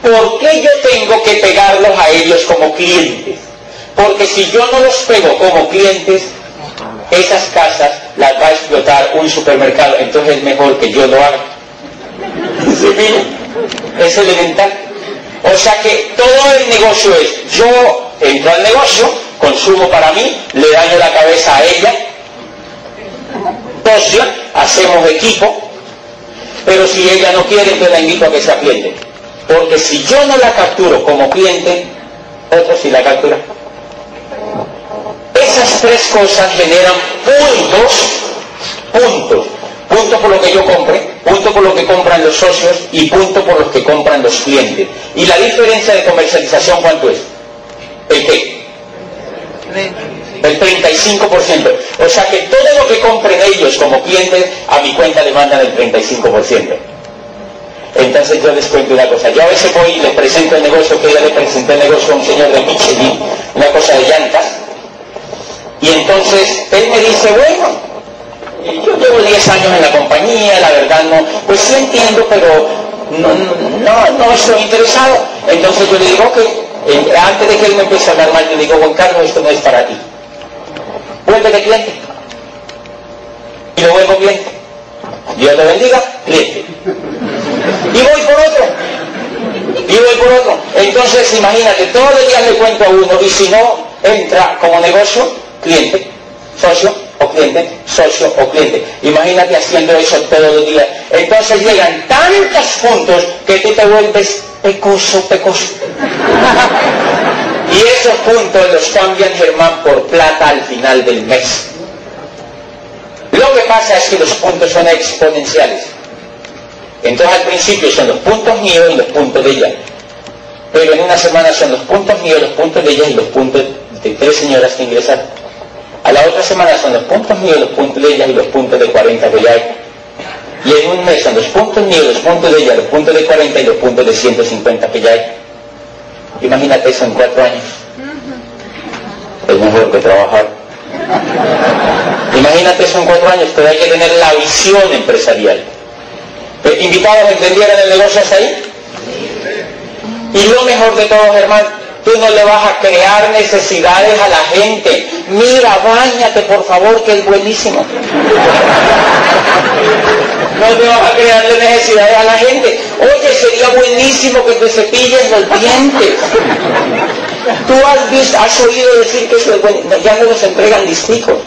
¿Por qué yo tengo que pegarlos a ellos como clientes? Porque si yo no los pego como clientes, esas casas las va a explotar un supermercado. Entonces es mejor que yo lo haga. Es elemental. O sea que todo el negocio es, yo entro al negocio, consumo para mí, le daño la cabeza a ella, socia, hacemos equipo, pero si ella no quiere, yo la invito a que sea cliente. Porque si yo no la capturo como cliente, otro sí la captura. Esas tres cosas generan puntos, puntos, punto por lo que yo compre, punto por lo que compran los socios y punto por los que compran los clientes. ¿Y la diferencia de comercialización cuánto es? ¿El qué? El 35%. O sea que todo lo que compren ellos como clientes, a mi cuenta le mandan el 35%. Entonces yo les cuento una cosa. Yo a veces voy y les presento el negocio, que ya le presenté el negocio a un señor de Michelin, una cosa de llantas. Y entonces él me dice, bueno, yo llevo 10 años en la compañía, la verdad no, pues sí entiendo, pero no, no, no estoy interesado. Entonces yo le digo que eh, antes de que él me empiece a hablar mal, yo le digo, Juan Carlos, esto no es para ti. Vuelve de cliente. Y lo vuelvo cliente. Dios te bendiga, cliente. Y voy por otro. Y voy por otro. Entonces imagínate, todos los días le cuento a uno y si no entra como negocio, cliente, socio, o cliente, socio o cliente. Imagínate haciendo eso todos los días. Entonces llegan tantos puntos que tú te vuelves pecoso, pecoso. Y esos puntos los cambian Germán por plata al final del mes. Lo que pasa es que los puntos son exponenciales. Entonces al principio son los puntos míos y los puntos de ella. Pero en una semana son los puntos míos, los puntos de ella y los puntos de tres señoras que ingresaron. A la otra semana son los puntos míos, los puntos de ella y los puntos de 40 que ya hay. Y en un mes son los puntos míos, los puntos de ella, los puntos de 40 y los puntos de 150 que ya hay. Imagínate eso en cuatro años. Es mejor que trabajar. Imagínate eso en cuatro años, pero hay que tener la visión empresarial. ¿Invitados entendieron el negocio hasta ahí? Y lo mejor de todo, hermano, Tú no le vas a crear necesidades a la gente. Mira, bañate por favor, que es buenísimo. No te vas a crearle necesidades a la gente. Oye, sería buenísimo que te cepilles los dientes. Tú has, visto, has oído decir que eso es bueno. Ya no los entregan distintos.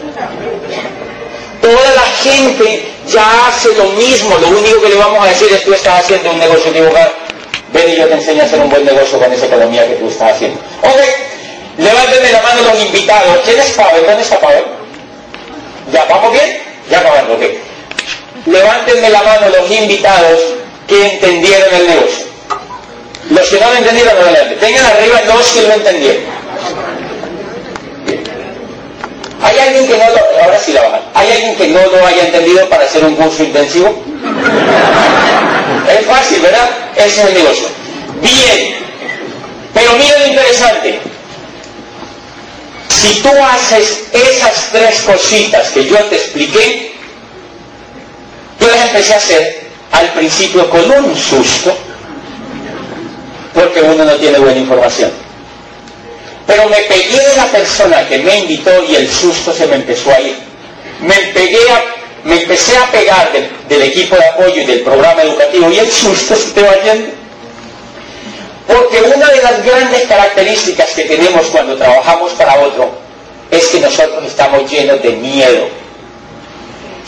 Toda la gente ya hace lo mismo. Lo único que le vamos a decir es tú estás haciendo un negocio equivocado. Ven y yo te enseño a hacer un buen negocio con esa economía que tú estás haciendo. Ok, levántenme la mano los invitados. ¿Quién es Pavel? ¿Dónde está Pavel? ¿Ya vamos bien? Ya acabando, ok. Levántenme la mano los invitados que entendieron el negocio. Los que no lo entendieron, no adelante. Tengan arriba los que lo entendieron. ¿Hay alguien que no lo, ahora sí la ¿hay alguien que no lo haya entendido para hacer un curso intensivo? Es fácil, ¿verdad? Ese es el negocio. Bien. Pero mira lo interesante. Si tú haces esas tres cositas que yo te expliqué, yo las empecé a hacer al principio con un susto, porque uno no tiene buena información. Pero me pegué de la persona que me invitó y el susto se me empezó a ir. Me pegué me empecé a pegar del, equipo de apoyo y del programa educativo y el susto se te va yendo. Porque una de las grandes características que tenemos cuando trabajamos para otro es que nosotros estamos llenos de miedo.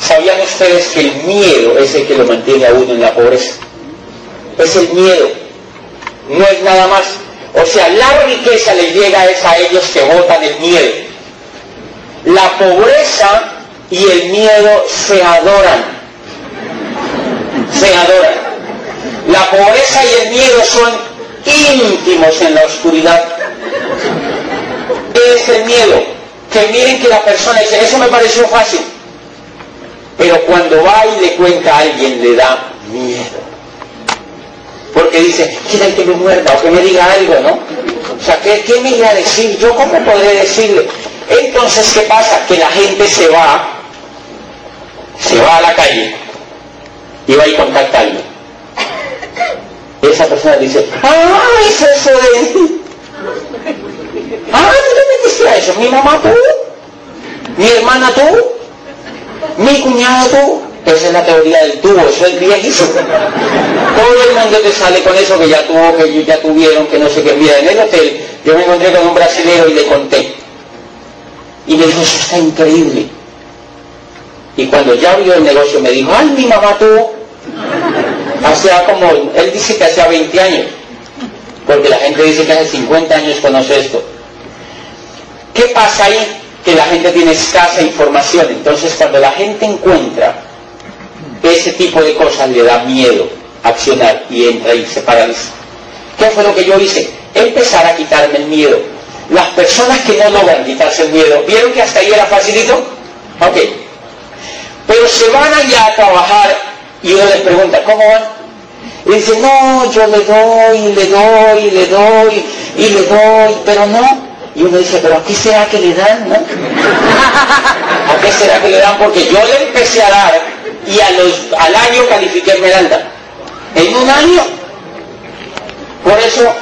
¿Sabían ustedes que el miedo es el que lo mantiene a uno en la pobreza? Es el miedo, no es nada más. O sea, la riqueza les llega es a ellos que votan el miedo. La pobreza y el miedo se adoran. Se adoran. La pobreza y el miedo son íntimos en la oscuridad. Es el miedo. Que miren que la persona dice, eso me pareció fácil. Pero cuando va y le cuenta a alguien, le da miedo. Porque dice, quieren que me muerda o que me diga algo, ¿no? O sea, ¿qué, ¿qué me iba a decir? ¿Yo cómo podré decirle? Entonces, ¿qué pasa? Que la gente se va se va a la calle y va y contacta a alguien. Esa persona dice, ¡ay, eso de Ah, ¿tú te metiste a eso? ¿Mi mamá tú? ¿Mi hermana tú? ¿Mi cuñado tú? Esa es la teoría del tubo, eso es viejísimo. Todo el mundo te sale con eso que ya tuvo, que ya tuvieron, que no sé qué. Mira, en el hotel yo me encontré con un brasileño y le conté. Y me dijo, eso está increíble. Y cuando ya vio el negocio me dijo, ay, mi mamá tuvo. Hacía como, él dice que hacía 20 años. Porque la gente dice que hace 50 años conoce esto. ¿Qué pasa ahí? Que la gente tiene escasa información. Entonces cuando la gente encuentra ese tipo de cosas le da miedo accionar y entra y se paraliza. ¿Qué fue lo que yo hice? Empezar a quitarme el miedo. Las personas que no logran quitarse el miedo, ¿vieron que hasta ahí era facilito? Ok. Pero se van allá a trabajar y uno les pregunta, ¿cómo van? Y dice, no, yo le doy, le doy, le doy, y le doy, pero no. Y uno dice, pero ¿a qué será que le dan, no? ¿A qué será que le dan? Porque yo le empecé a dar y a los, al año califiqué Esmeralda. En un año. Por eso,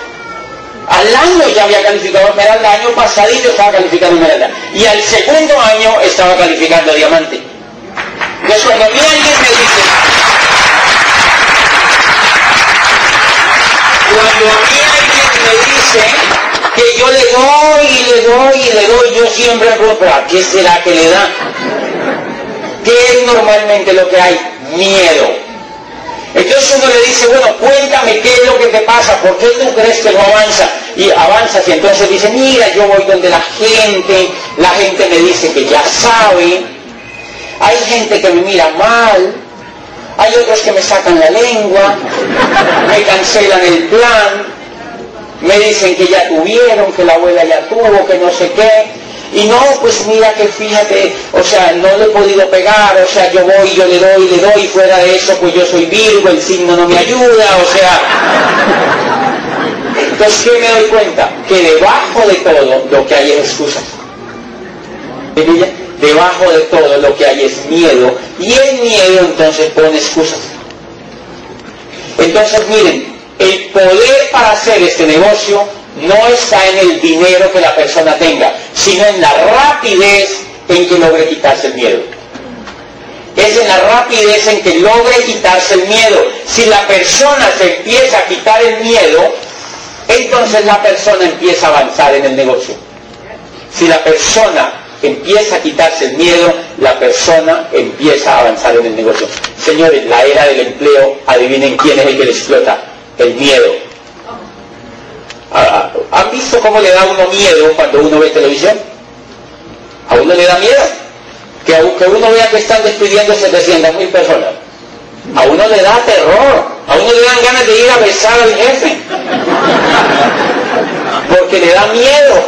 al año ya había calificado Esmeralda, año pasadito estaba calificando Esmeralda. Y al segundo año estaba calificando Diamante. Entonces cuando a mí alguien me dice, cuando a mí alguien me dice que yo le doy y le doy y le doy, yo siempre me pregunto, ¿a qué será que le da? ¿Qué es normalmente lo que hay? Miedo. Entonces uno le dice, bueno, cuéntame qué es lo que te pasa, ¿por qué tú crees que no avanza? Y avanzas y entonces dice, mira, yo voy donde la gente, la gente me dice que ya sabe, hay gente que me mira mal, hay otros que me sacan la lengua, me cancelan el plan, me dicen que ya tuvieron, que la abuela ya tuvo, que no sé qué, y no, pues mira que fíjate, o sea, no le he podido pegar, o sea, yo voy, yo le doy, le doy, fuera de eso, pues yo soy Virgo, el signo no me ayuda, o sea. Entonces, ¿qué me doy cuenta? Que debajo de todo lo que hay es excusas. Debajo de todo lo que hay es miedo, y el miedo entonces pone excusas. Entonces, miren, el poder para hacer este negocio no está en el dinero que la persona tenga, sino en la rapidez en que logre quitarse el miedo. Es en la rapidez en que logre quitarse el miedo. Si la persona se empieza a quitar el miedo, entonces la persona empieza a avanzar en el negocio. Si la persona empieza a quitarse el miedo, la persona empieza a avanzar en el negocio. Señores, la era del empleo, adivinen quién es el que le explota. El miedo. ¿Han visto cómo le da a uno miedo cuando uno ve televisión? A uno le da miedo. Que, que uno vea que están despidiendo 700 mil personas. A uno le da terror. A uno le dan ganas de ir a besar al jefe. Porque le da miedo.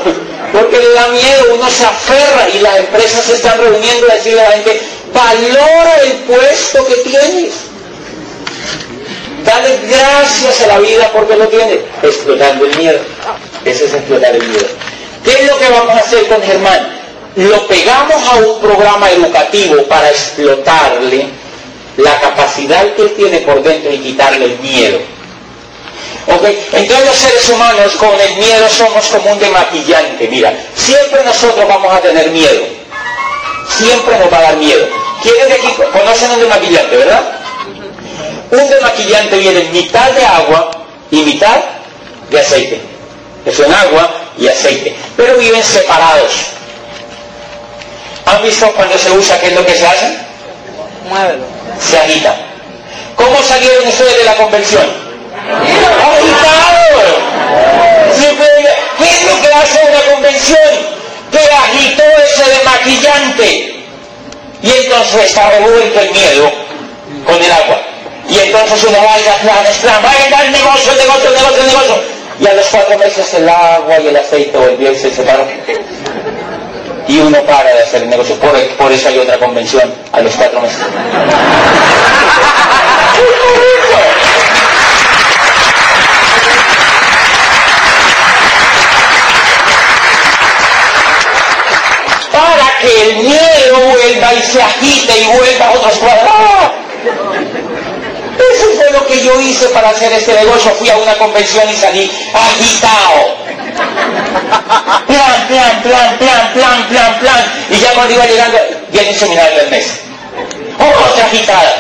Porque le da miedo. Uno se aferra y las empresas se están reuniendo a decirle a la gente, valora el puesto que tienes. Dale gracias a la vida porque lo tiene. Explotando el miedo. Ese es explotar el miedo. ¿Qué es lo que vamos a hacer con Germán? Lo pegamos a un programa educativo para explotarle la capacidad que él tiene por dentro y quitarle el miedo. ¿Ok? Entonces los seres humanos con el miedo somos como un demaquillante. Mira, siempre nosotros vamos a tener miedo. Siempre nos va a dar miedo. ¿Quiénes de aquí conocen un demaquillante, verdad? Un demaquillante viene mitad de agua y mitad de aceite. Es en agua y aceite. Pero viven separados. ¿Han visto cuando se usa qué es lo que se hace? Muévelo. Se agita. ¿Cómo salieron ustedes de la convención? ¡Agitados! ¿Qué es lo que hace una convención? Que agitó ese demaquillante. Y entonces está revuelto el miedo con el agua. Y entonces uno va y la exclama, va el negocio, el negocio, el negocio, el negocio. Y a los cuatro meses el agua y el aceite el bien se separan. Y uno para de hacer el negocio. Por, eso hay otra convención a los cuatro meses. Para que el miedo vuelva y se agite y vuelva a otros cuadros. Lo que yo hice para hacer este negocio. Fui a una convención y salí agitado. Plan, plan, plan, plan, plan, plan, plan. Y ya cuando iba llegando, viene un seminario del mes. Otra agitada.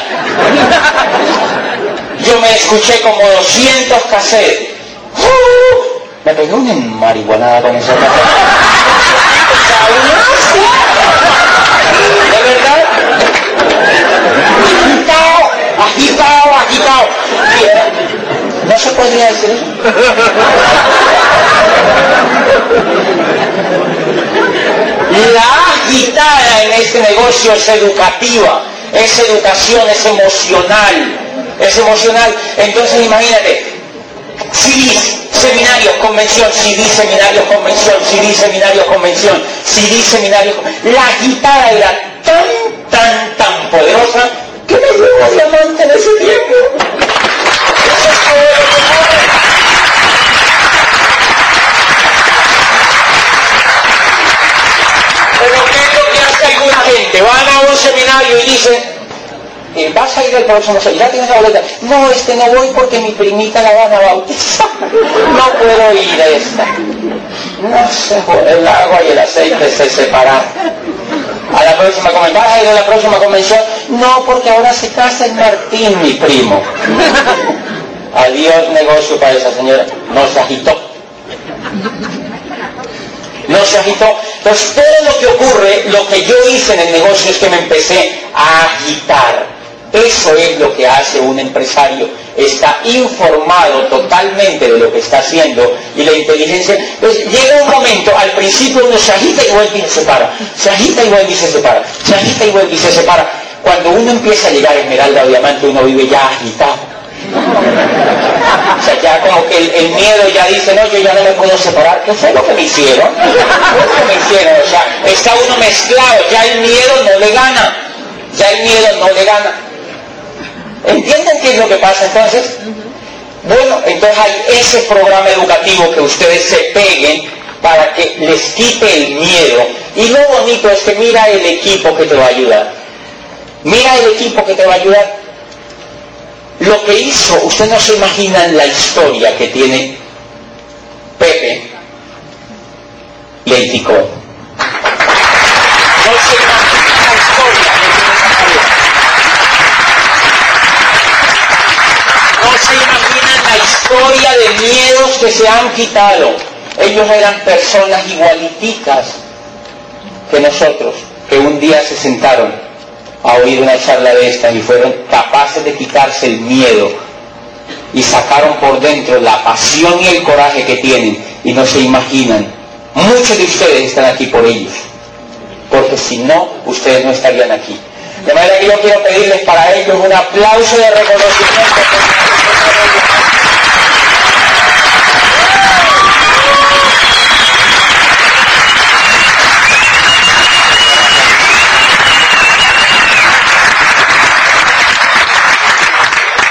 Yo me escuché como 200 cassettes. ¡Uh! Me pegué una marihuanada con esa ¿De verdad? Agitado, agitado, ¿No se podría decir? La agitada en este negocio es educativa, es educación, es emocional, es emocional. Entonces imagínate, CIDIS, seminarios, convención, CD, seminarios, convención, CD, seminarios, convención, CD, seminarios, la agitada era tan, tan, tan poderosa que me dio a diamante en ese tiempo. Eso es todo lo que Pero ¿qué es lo que hace alguna gente? Van a un seminario y dicen, eh, ¿vas a ir al próximo seminario? ¿Ya tienes la boleta? No, este no voy porque mi primita la van a bautizar. No puedo ir a esta. No sé, el agua y el aceite se separan. A la próxima convención, ¿vas a ir a la próxima convención? No, porque ahora se casa el Martín, mi primo. Adiós negocio para esa señora. No se agitó no se agitó. Entonces todo lo que ocurre, lo que yo hice en el negocio es que me empecé a agitar. Eso es lo que hace un empresario. Está informado totalmente de lo que está haciendo y la inteligencia. Entonces llega un momento, al principio uno se agita y vuelve y se separa. Se agita y vuelve y se separa. Se agita y vuelve y se separa. Cuando uno empieza a llegar a Esmeralda o Diamante, uno vive ya agitado. O sea, ya como que el, miedo ya dice, no, yo ya no me puedo separar. ¿Qué fue lo que me hicieron? ¿Qué fue lo que me hicieron? O sea, está uno mezclado, ya el miedo no le gana. Ya el miedo no le gana. ¿Entienden qué es lo que pasa entonces? Bueno, entonces hay ese programa educativo que ustedes se peguen para que les quite el miedo. Y lo bonito es que mira el equipo que te va a ayudar. Mira el equipo que te va a ayudar. Lo que hizo, usted no se imagina la historia que tiene Pepe Leiticó. No se imagina la historia que tiene No se imaginan la historia de miedos que se han quitado. Ellos eran personas igualiticas que nosotros, que un día se sentaron a oír una charla de esta y fueron capaces de quitarse el miedo y sacaron por dentro la pasión y el coraje que tienen y no se imaginan. Muchos de ustedes están aquí por ellos, porque si no, ustedes no estarían aquí. De manera que yo quiero pedirles para ellos un aplauso de reconocimiento.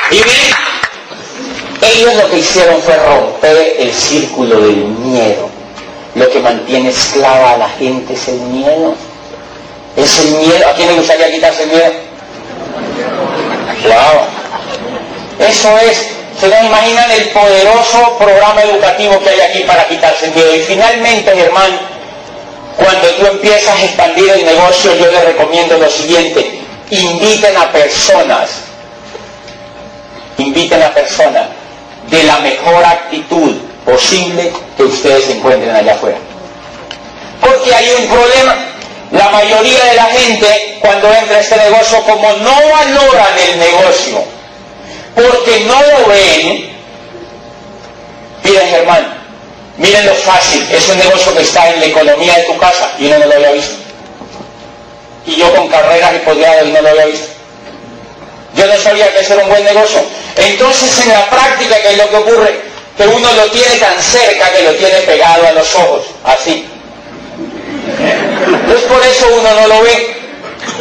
Y bien, ellos que hicieron fue romper el círculo del miedo. Lo que mantiene esclava a la gente es el miedo. Es el miedo. ¿A quién le gustaría quitarse el miedo? Claro. Eso es. Se nos imaginan el poderoso programa educativo que hay aquí para quitarse el miedo. Y finalmente, hermano, cuando tú empiezas a expandir el negocio, yo les recomiendo lo siguiente. Inviten a personas inviten a la persona de la mejor actitud posible que ustedes encuentren allá afuera. Porque hay un problema. La mayoría de la gente cuando entra a este negocio, como no valoran el negocio, porque no lo ven, miren Germán, miren lo fácil, es un negocio que está en la economía de tu casa y uno no lo había visto. Y yo con carreras y posgrados no lo había visto. Yo no sabía que eso era un buen negocio. Entonces en la práctica, ¿qué es lo que ocurre? Que uno lo tiene tan cerca que lo tiene pegado a los ojos, así. Entonces por eso uno no lo ve,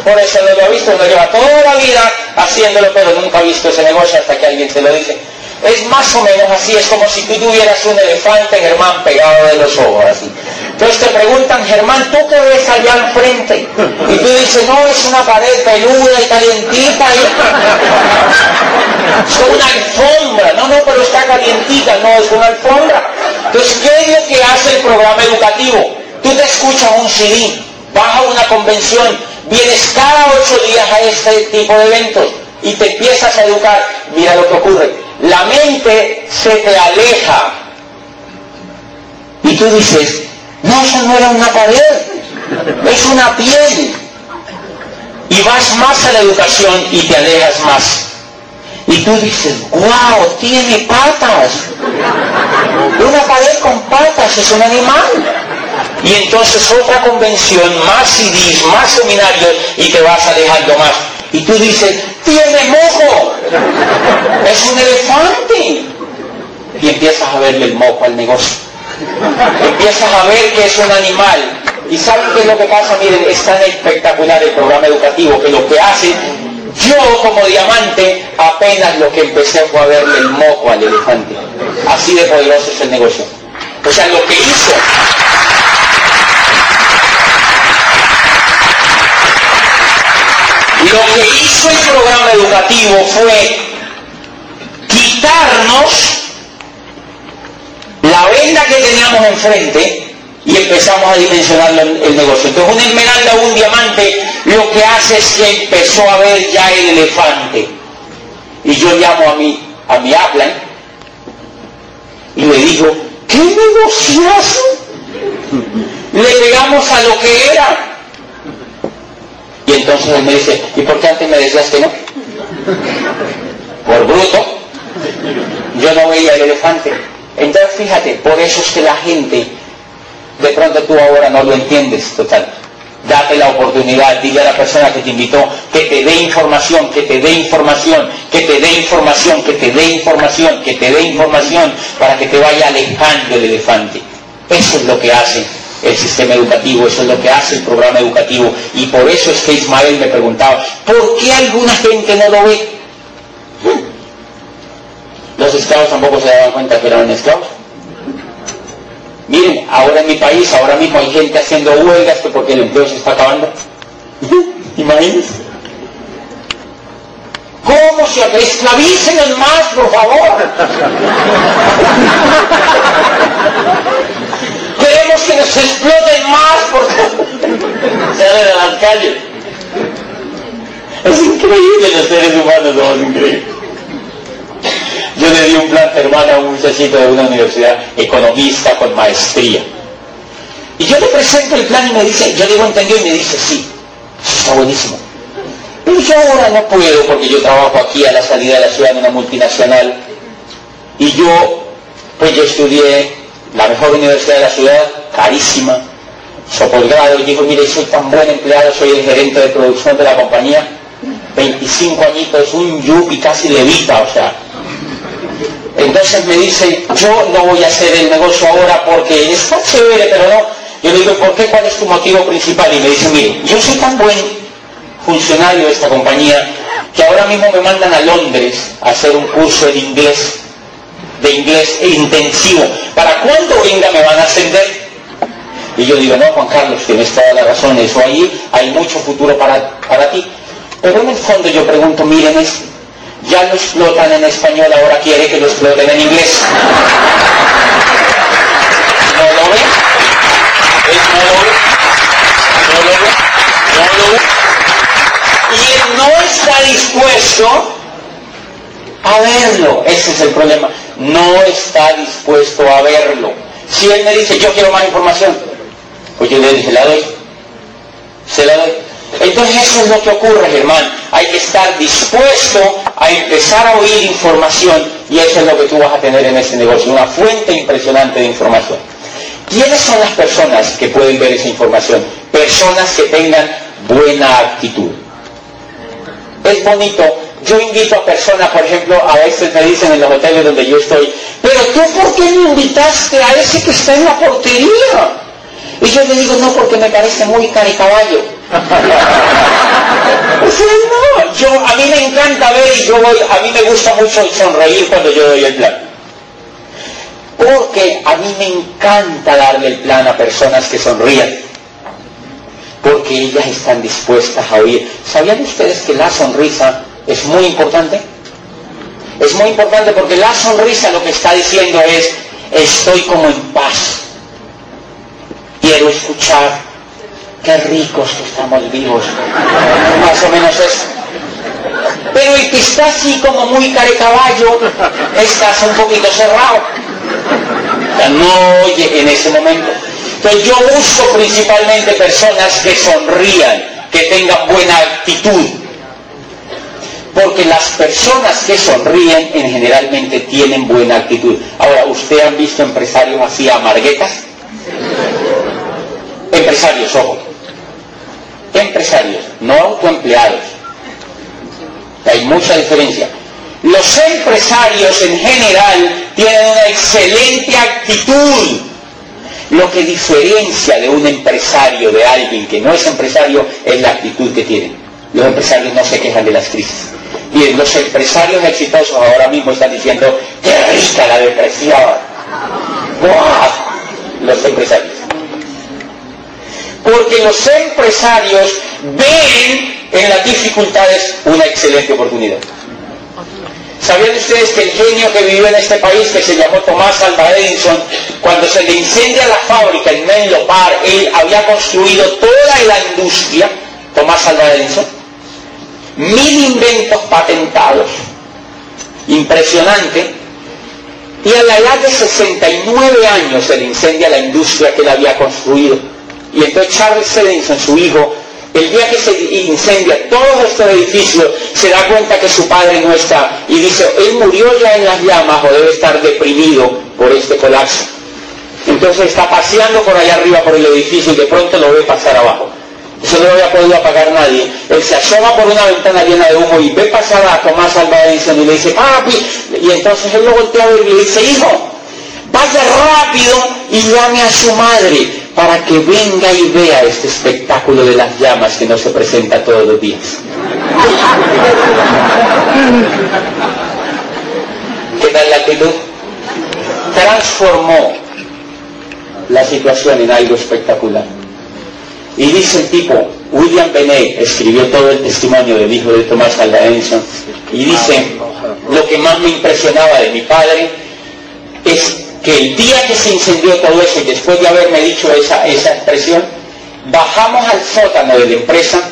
por eso no lo ha visto, uno lleva toda la vida haciéndolo, pero nunca ha visto ese negocio hasta que alguien se lo dice. Es más o menos así, es como si tú tuvieras un elefante, Germán, pegado de los ojos, así. Entonces te preguntan, Germán, ¿tú qué ves allá al frente? Y tú dices, no, es una pared peluda y calientita. Y... Es una alfombra. No, no, pero está calientita. No, es una alfombra. Entonces, ¿qué es lo que hace el programa educativo? Tú te escuchas un CD, vas a una convención, vienes cada ocho días a este tipo de eventos y te empiezas a educar. Mira lo que ocurre. La mente se te aleja. Y tú dices, no, eso no era una pared, es una piel. Y vas más a la educación y te alejas más. Y tú dices, wow, tiene patas. Una pared con patas es un animal. Y entonces otra convención, más CDs, más seminarios y te vas alejando más. Y tú dices, tiene mojo. Es un elefante. Y empiezas a verle el mojo al negocio. Empiezas a ver que es un animal. ¿Y saben qué es lo que pasa? Miren, es tan espectacular el programa educativo que lo que hace yo como diamante apenas lo que empecé fue a verle el moco al elefante. Así de poderoso es el negocio. O sea, lo que hizo... Lo que hizo el programa educativo fue quitarnos la venda que teníamos enfrente y empezamos a dimensionar el negocio. Entonces una esmeralda o un diamante lo que hace es que empezó a ver ya el elefante. Y yo llamo a mi, a mi habla y le digo, ¿qué negociazo? Le pegamos a lo que era. Y entonces él me dice, ¿y por qué antes me decías que no? Por bruto. Yo no veía el elefante. Entonces fíjate, por eso es que la gente de pronto tú ahora no lo entiendes total. Date la oportunidad, dile a la persona que te invitó que te dé información, que te dé información, que te dé información, que te dé información, que te dé información para que te vaya alejando el elefante. Eso es lo que hace el sistema educativo, eso es lo que hace el programa educativo. Y por eso es que Ismael me preguntaba, ¿por qué alguna gente no lo ve? Los esclavos tampoco se daban cuenta que eran esclavos. Miren, ahora en mi país, ahora mismo hay gente haciendo huelgas porque el empleo se está acabando. Imagínense. ¿Cómo se esclavicen el más, por favor? Queremos que nos exploten más, por. Salen a las calles. Es increíble los seres humanos, somos increíbles. Yo le di un plan hermano a un muchachito de una universidad, economista con maestría. Y yo le presento el plan y me dice, yo digo, entendió y me dice, sí, está buenísimo. Pero yo ahora no puedo porque yo trabajo aquí a la salida de la ciudad en una multinacional y yo, pues yo estudié la mejor universidad de la ciudad, carísima, soportado, y digo, mire, soy tan buen empleado, soy el gerente de producción de la compañía, 25 añitos, un yupi casi levita, o sea, entonces me dice, yo no voy a hacer el negocio ahora porque está chévere, pero no. Yo le digo, ¿por qué? ¿Cuál es tu motivo principal? Y me dice, mire, yo soy tan buen funcionario de esta compañía que ahora mismo me mandan a Londres a hacer un curso de inglés, de inglés intensivo. ¿Para cuándo venga me van a ascender? Y yo digo, no, Juan Carlos, tienes toda la razón, eso ahí hay mucho futuro para, para ti. Pero en el fondo yo pregunto, miren, es ya lo explotan en español, ahora quiere que lo exploten en inglés. ¿No lo ve? ¿No lo ve? ¿No lo ve? ¿No lo ve? Y él no está dispuesto a verlo. Ese es el problema. No está dispuesto a verlo. Si él me dice, yo quiero más información, pues yo le dije, la doy. Se la doy. Entonces eso es lo que ocurre, Germán. Hay que estar dispuesto a empezar a oír información y eso es lo que tú vas a tener en ese negocio, una fuente impresionante de información. ¿Quiénes son las personas que pueden ver esa información? Personas que tengan buena actitud. Es bonito. Yo invito a personas, por ejemplo, a veces me dicen en los hoteles donde yo estoy, pero tú por qué me invitaste a ese que está en la portería? Y yo le digo, no, porque me parece muy caricaballo. no, yo, a mí me encanta ver y yo voy, a mí me gusta mucho sonreír cuando yo doy el plan. Porque a mí me encanta darle el plan a personas que sonrían. Porque ellas están dispuestas a oír. ¿Sabían ustedes que la sonrisa es muy importante? Es muy importante porque la sonrisa lo que está diciendo es, estoy como en paz. Quiero escuchar, qué ricos que estamos vivos. Más o menos eso. Pero el que está así como muy carecaballo, estás un poquito cerrado. no oye en ese momento. Entonces yo busco principalmente personas que sonrían, que tengan buena actitud. Porque las personas que sonríen en generalmente tienen buena actitud. Ahora, ¿usted han visto empresarios así amarguetas? Empresarios, ojo. Empresarios, no autoempleados. Hay mucha diferencia. Los empresarios en general tienen una excelente actitud. Lo que diferencia de un empresario de alguien que no es empresario es la actitud que tienen. Los empresarios no se quejan de las crisis. Y los empresarios exitosos ahora mismo están diciendo, qué rica la depresión. ¡Wow! Los empresarios. Porque los empresarios ven en las dificultades una excelente oportunidad. ¿Sabían ustedes que el genio que vivió en este país, que se llamó Tomás Alva Edison, cuando se le incendia la fábrica en Menlo Park, él había construido toda la industria, Tomás Alva Edison, mil inventos patentados, impresionante, y a la edad de 69 años se le incendia la industria que él había construido. Y entonces Charles Edison, su hijo, el día que se incendia todo este edificio, se da cuenta que su padre no está y dice, él murió ya en las llamas o debe estar deprimido por este colapso. Entonces está paseando por allá arriba por el edificio y de pronto lo ve pasar abajo. Eso no lo había podido apagar nadie. Él se asoma por una ventana llena de humo y ve pasar a Tomás Alba y le dice, papi, y entonces él lo voltea a ver y le dice, hijo, vaya rápido y llame a su madre para que venga y vea este espectáculo de las llamas que no se presenta todos los días. ¿Qué tal la actitud? Transformó la situación en algo espectacular. Y dice el tipo, William Benet escribió todo el testimonio del hijo de Tomás Alva Edison, y dice, lo que más me impresionaba de mi padre es que el día que se incendió todo eso y después de haberme dicho esa, esa expresión, bajamos al sótano de la empresa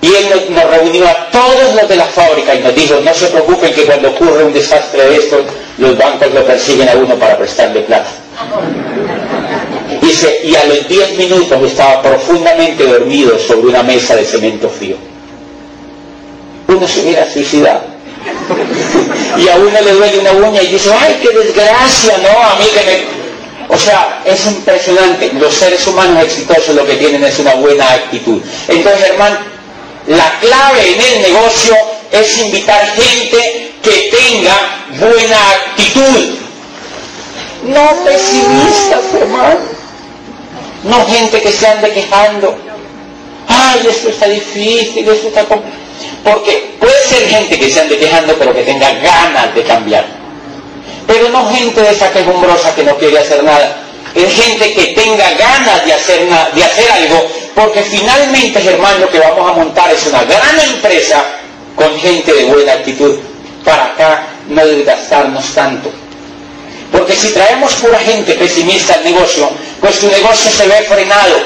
y él nos, reunió a todos los de la fábrica y nos dijo, no se preocupen que cuando ocurre un desastre de esto, los bancos lo persiguen a uno para prestarle plata. Dice, y a los 10 minutos estaba profundamente dormido sobre una mesa de cemento frío. Uno se hubiera suicidado y a uno le duele una uña y dice, ay, qué desgracia, ¿no? A mí que me... O sea, es impresionante. Los seres humanos exitosos lo que tienen es una buena actitud. Entonces, hermano, la clave en el negocio es invitar gente que tenga buena actitud. No pesimistas, hermano. No gente que se ande quejando. Ay, esto está difícil, esto está complicado porque puede ser gente que se ande quejando, pero que tenga ganas de cambiar. Pero no gente de esa quejumbrosa que no quiere hacer nada. Es gente que tenga ganas de hacer, de hacer algo, porque finalmente, hermano, lo que vamos a montar es una gran empresa con gente de buena actitud para acá no desgastarnos tanto. Porque si traemos pura gente pesimista al negocio, pues tu negocio se ve frenado.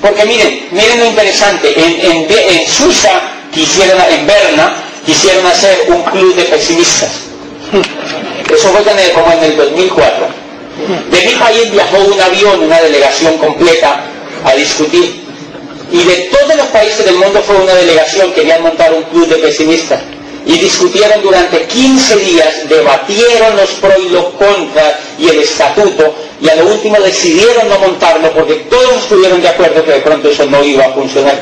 Porque miren, miren lo interesante, en, en Suiza quisieron, en Berna, quisieron hacer un club de pesimistas. Eso fue como en el 2004. De mi país viajó un avión, una delegación completa a discutir. Y de todos los países del mundo fue una delegación, querían montar un club de pesimistas. Y discutieron durante 15 días, debatieron los pros y los contras y el estatuto, y a lo último decidieron no montarlo porque todos estuvieron de acuerdo que de pronto eso no iba a funcionar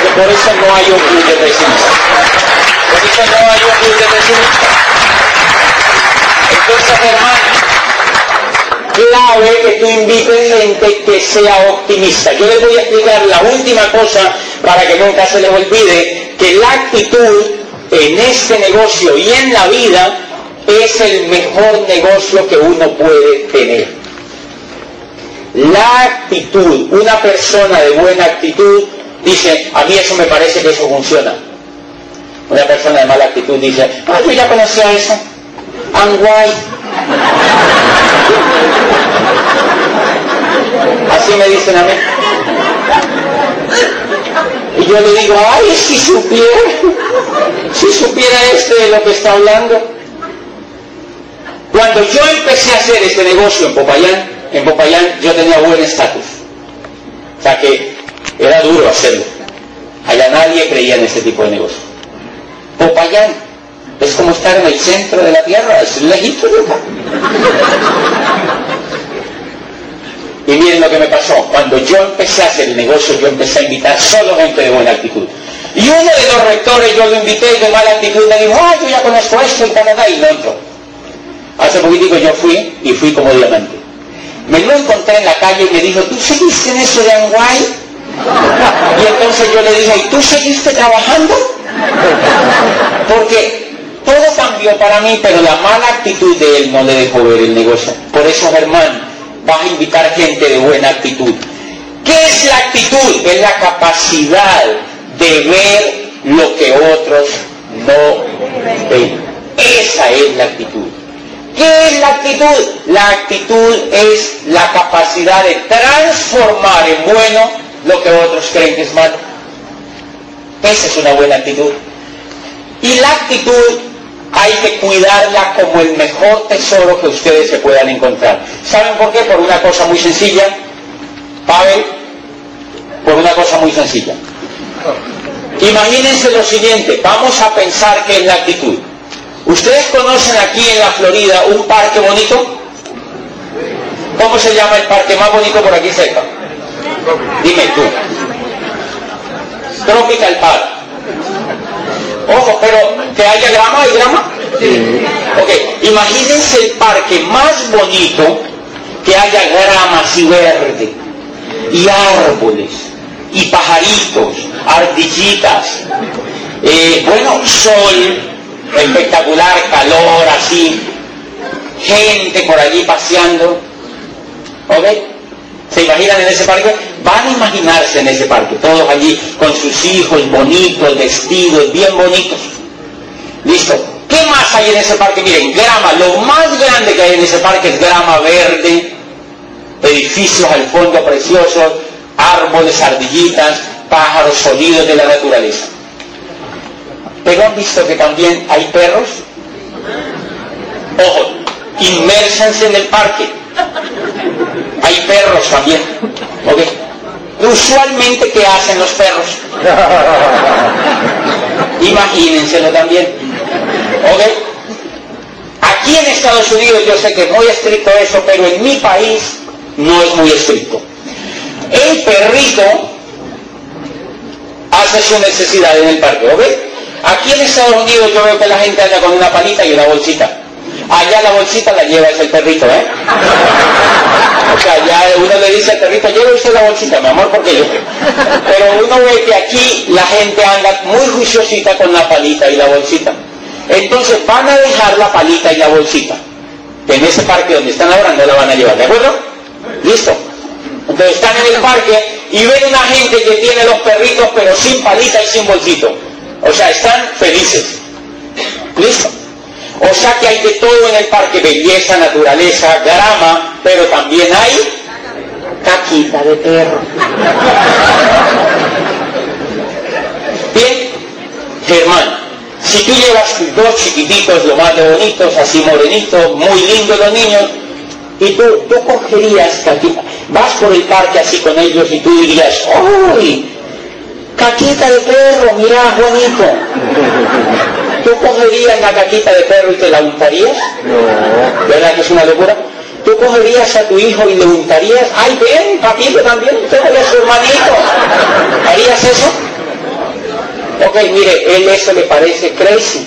que por eso no hay un de. Por eso no hay un club de. Entonces, hermano, clave que tú invites gente que sea optimista. Yo les voy a explicar la última cosa para que nunca se les olvide, que la actitud en este negocio y en la vida es el mejor negocio que uno puede tener. La actitud, una persona de buena actitud dice, a mí eso me parece que eso funciona. Una persona de mala actitud dice, ah, yo ya conocía eso. and why? Así me dicen a mí. Y yo le digo, ay, si supiera, si supiera este de lo que está hablando. Cuando yo empecé a hacer este negocio en Popayán, en Popayán yo tenía buen estatus. O sea que era duro hacerlo. Allá nadie creía en este tipo de negocio. Popayán es como estar en el centro de la tierra, es lejito de acá. Y miren lo que me pasó. Cuando yo empecé a hacer el negocio, yo empecé a invitar solo gente de buena actitud. Y uno de los rectores, yo lo invité de mala actitud, me dijo, ah, yo ya conozco esto en Canadá, y no entró. Hace poquitico yo fui, y fui como diamante. Me lo encontré en la calle y me dijo, ¿tú seguiste en eso de Anguay? Y entonces yo le dije, ¿y tú seguiste trabajando? Porque todo cambió para mí, pero la mala actitud de él no le dejó ver el negocio. Por eso, Germán, vas a invitar gente de buena actitud. ¿Qué es la actitud? Es la capacidad de ver lo que otros no ven. Esa es la actitud. ¿Qué es la actitud? La actitud es la capacidad de transformar en bueno lo que otros creen que es malo. Esa es una buena actitud. Y la actitud hay que cuidarla como el mejor tesoro que ustedes se puedan encontrar. ¿Saben por qué? Por una cosa muy sencilla. Pavel, por una cosa muy sencilla. Imagínense lo siguiente, vamos a pensar que es la actitud. ¿Ustedes conocen aquí en la Florida un parque bonito? ¿Cómo se llama el parque más bonito por aquí cerca? Dime tú. Tropical Park. Ojo, pero que haya grama, ¿hay grama? Ok, imagínense el parque más bonito que haya grama así verde y árboles y pajaritos, ardillitas, eh, bueno, sol, espectacular, calor así, gente por allí paseando, ¿ok? ¿Se imaginan en ese parque? Van a imaginarse en ese parque, todos allí con sus hijos bonitos, vestidos, bien bonitos. Listo. ¿Qué más hay en ese parque? Miren, grama. Lo más grande que hay en ese parque es grama verde, edificios al fondo preciosos, árboles, ardillitas, pájaros, sonidos de la naturaleza. Pero han visto que también hay perros. Ojo, inmérsanse en el parque hay perros también. ¿ok? Usualmente, ¿qué hacen los perros? Imagínenselo también. ¿ok? Aquí en Estados Unidos yo sé que es muy estricto eso, pero en mi país no es muy estricto. El perrito hace su necesidad en el parque, ¿ok? Aquí en Estados Unidos yo veo que la gente anda con una palita y una bolsita. Allá la bolsita la lleva ese perrito, ¿eh? O sea, ya uno le dice al perrito, lleva usted la bolsita, mi amor, porque yo. Pero uno ve que aquí la gente anda muy juiciosita con la palita y la bolsita. Entonces van a dejar la palita y la bolsita. En ese parque donde están ahora no la van a llevar, ¿de acuerdo? Listo. Entonces están en el parque y ven una gente que tiene los perritos pero sin palita y sin bolsito. O sea, están felices. ¿Listo? O sea que hay de todo en el parque, belleza, naturaleza, grama, pero también hay caquita de perro. Bien, Germán, si tú llevas dos chiquititos, lo más de bonitos, así morenitos, muy lindos los niños, y tú, tú cogerías caquita, vas por el parque así con ellos y tú dirías, ¡ay! Caquita de perro, mira, bonito. ¿Tú cogerías la caquita de perro y te la untarías? No. ¿Verdad que es una locura? ¿Tú cogerías a tu hijo y le untarías? ¡Ay, ven, papito también! ¡Usted es su hermanito! ¿Harías eso? Ok, mire, él eso le parece crazy.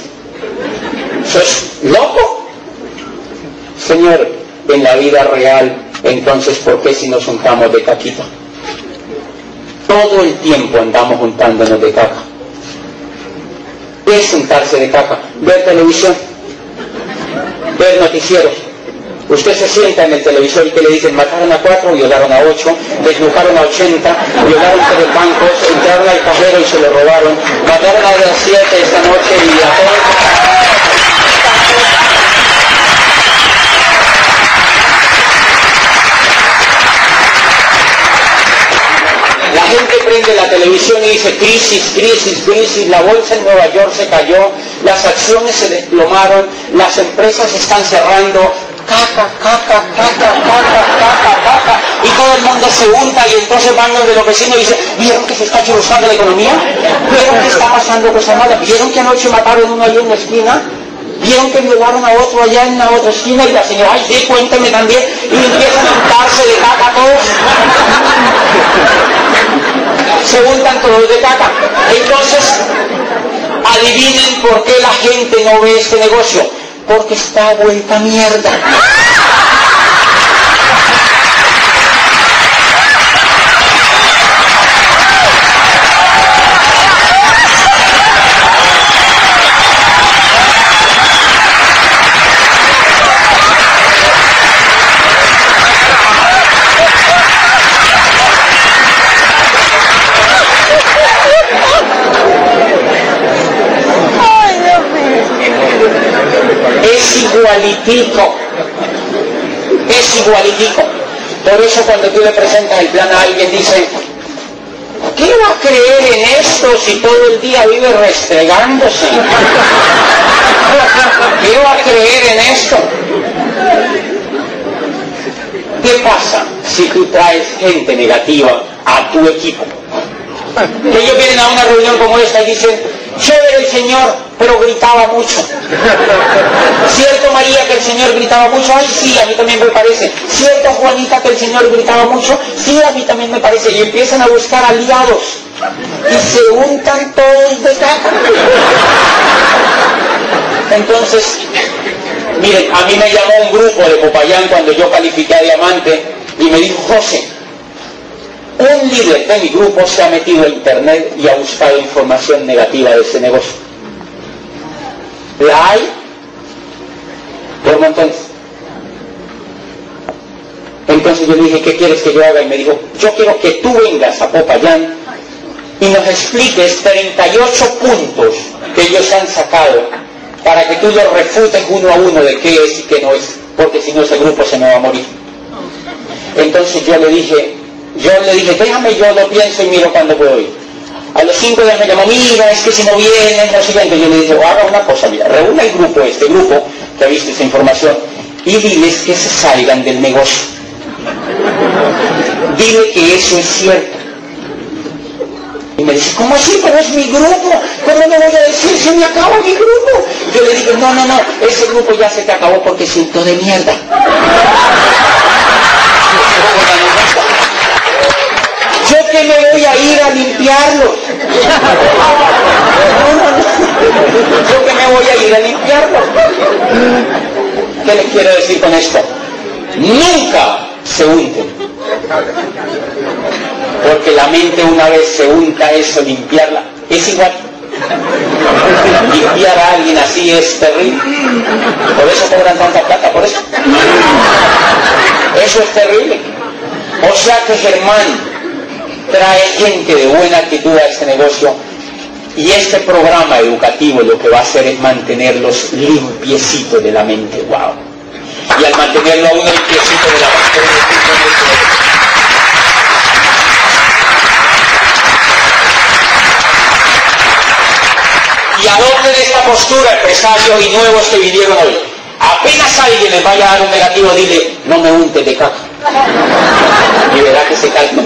¿Eso es loco? Señor, en la vida real, entonces, ¿por qué si nos juntamos de caquita? Todo el tiempo andamos juntándonos de caca. Es sentarse de caca, ver televisión, ver noticieros. Usted se sienta en el televisor y que le dicen mataron a cuatro, violaron a ocho, desnucaron a ochenta, violaron tres bancos, entraron al cajero y se lo robaron, mataron a las siete esta noche y a todos. Prende la televisión y dice crisis, crisis, crisis, la bolsa en Nueva York se cayó, las acciones se desplomaron, las empresas están cerrando, caca, caca, caca, caca, caca, caca, y todo el mundo se unta y entonces van donde los vecinos y dicen, ¿vieron que se está churruscando la economía? ¿Vieron que está pasando cosas malas? ¿Vieron que anoche mataron uno ahí en la esquina? ¿Vieron que violaron a otro allá en la otra esquina? Y la señora, ay, sí, cuénteme también, y empiezan a untarse de caca todos. Se untan todos de caca. Entonces, adivinen por qué la gente no ve este negocio porque está vuelta mierda. Es igualitico. Por eso cuando tú le presentas el plan a alguien dice, ¿qué va a creer en esto si todo el día vive restregándose? ¿Qué va a creer en esto? ¿Qué pasa si tú traes gente negativa a tu equipo? Ellos vienen a una reunión como esta y dicen, Señor, pero gritaba mucho. ¿Cierto María que el Señor gritaba mucho? Ay, sí, a mí también me parece. ¿Cierto Juanita que el Señor gritaba mucho? Sí, a mí también me parece. Y empiezan a buscar aliados. Y se untan todos de caca. Entonces, miren, a mí me llamó un grupo de Popayán cuando yo califiqué a diamante y me dijo, José, un líder de mi grupo se ha metido a internet y ha buscado información negativa de ese negocio. ¿La hay? Por montones. Entonces yo le dije, ¿qué quieres que yo haga? Y me dijo, yo quiero que tú vengas a Popayán y nos expliques 38 puntos que ellos han sacado para que tú los refutes uno a uno de qué es y qué no es, porque si no ese grupo se me va a morir. Entonces yo le dije, yo le dije, déjame, yo lo pienso y miro cuándo puedo ir. A los cinco días me llamó, mira, es que si no vienen, no siguiente. Yo le dije, haga una cosa, mira, reúna el grupo, este grupo que ha visto esa información, y diles que se salgan del negocio. Dile que eso es cierto. Y me dice, ¿cómo así? Pero es mi grupo. ¿Cómo me voy a decir si me acabo mi grupo? Yo le dije, no, no, no, ese grupo ya se te acabó porque siento de mierda. Que me voy a ir a limpiarlos. Yo que me voy a ir a limpiarlos. ¿Qué les quiero decir con esto? Nunca se unten. Porque la mente una vez se unta eso, limpiarla, es igual. Limpiar a alguien así es terrible. Por eso cobran tanta plata, por eso. Eso es terrible. O sea que Germán trae gente de buena actitud a este negocio y este programa educativo lo que va a hacer es mantenerlos limpiecitos de la mente, wow. Y al mantenerlo a limpiecito de la mente, y adopten esta postura empresarios y nuevos que vinieron hoy. Apenas alguien les vaya a dar un negativo, dile, no me unte de caca. Y verá que se calma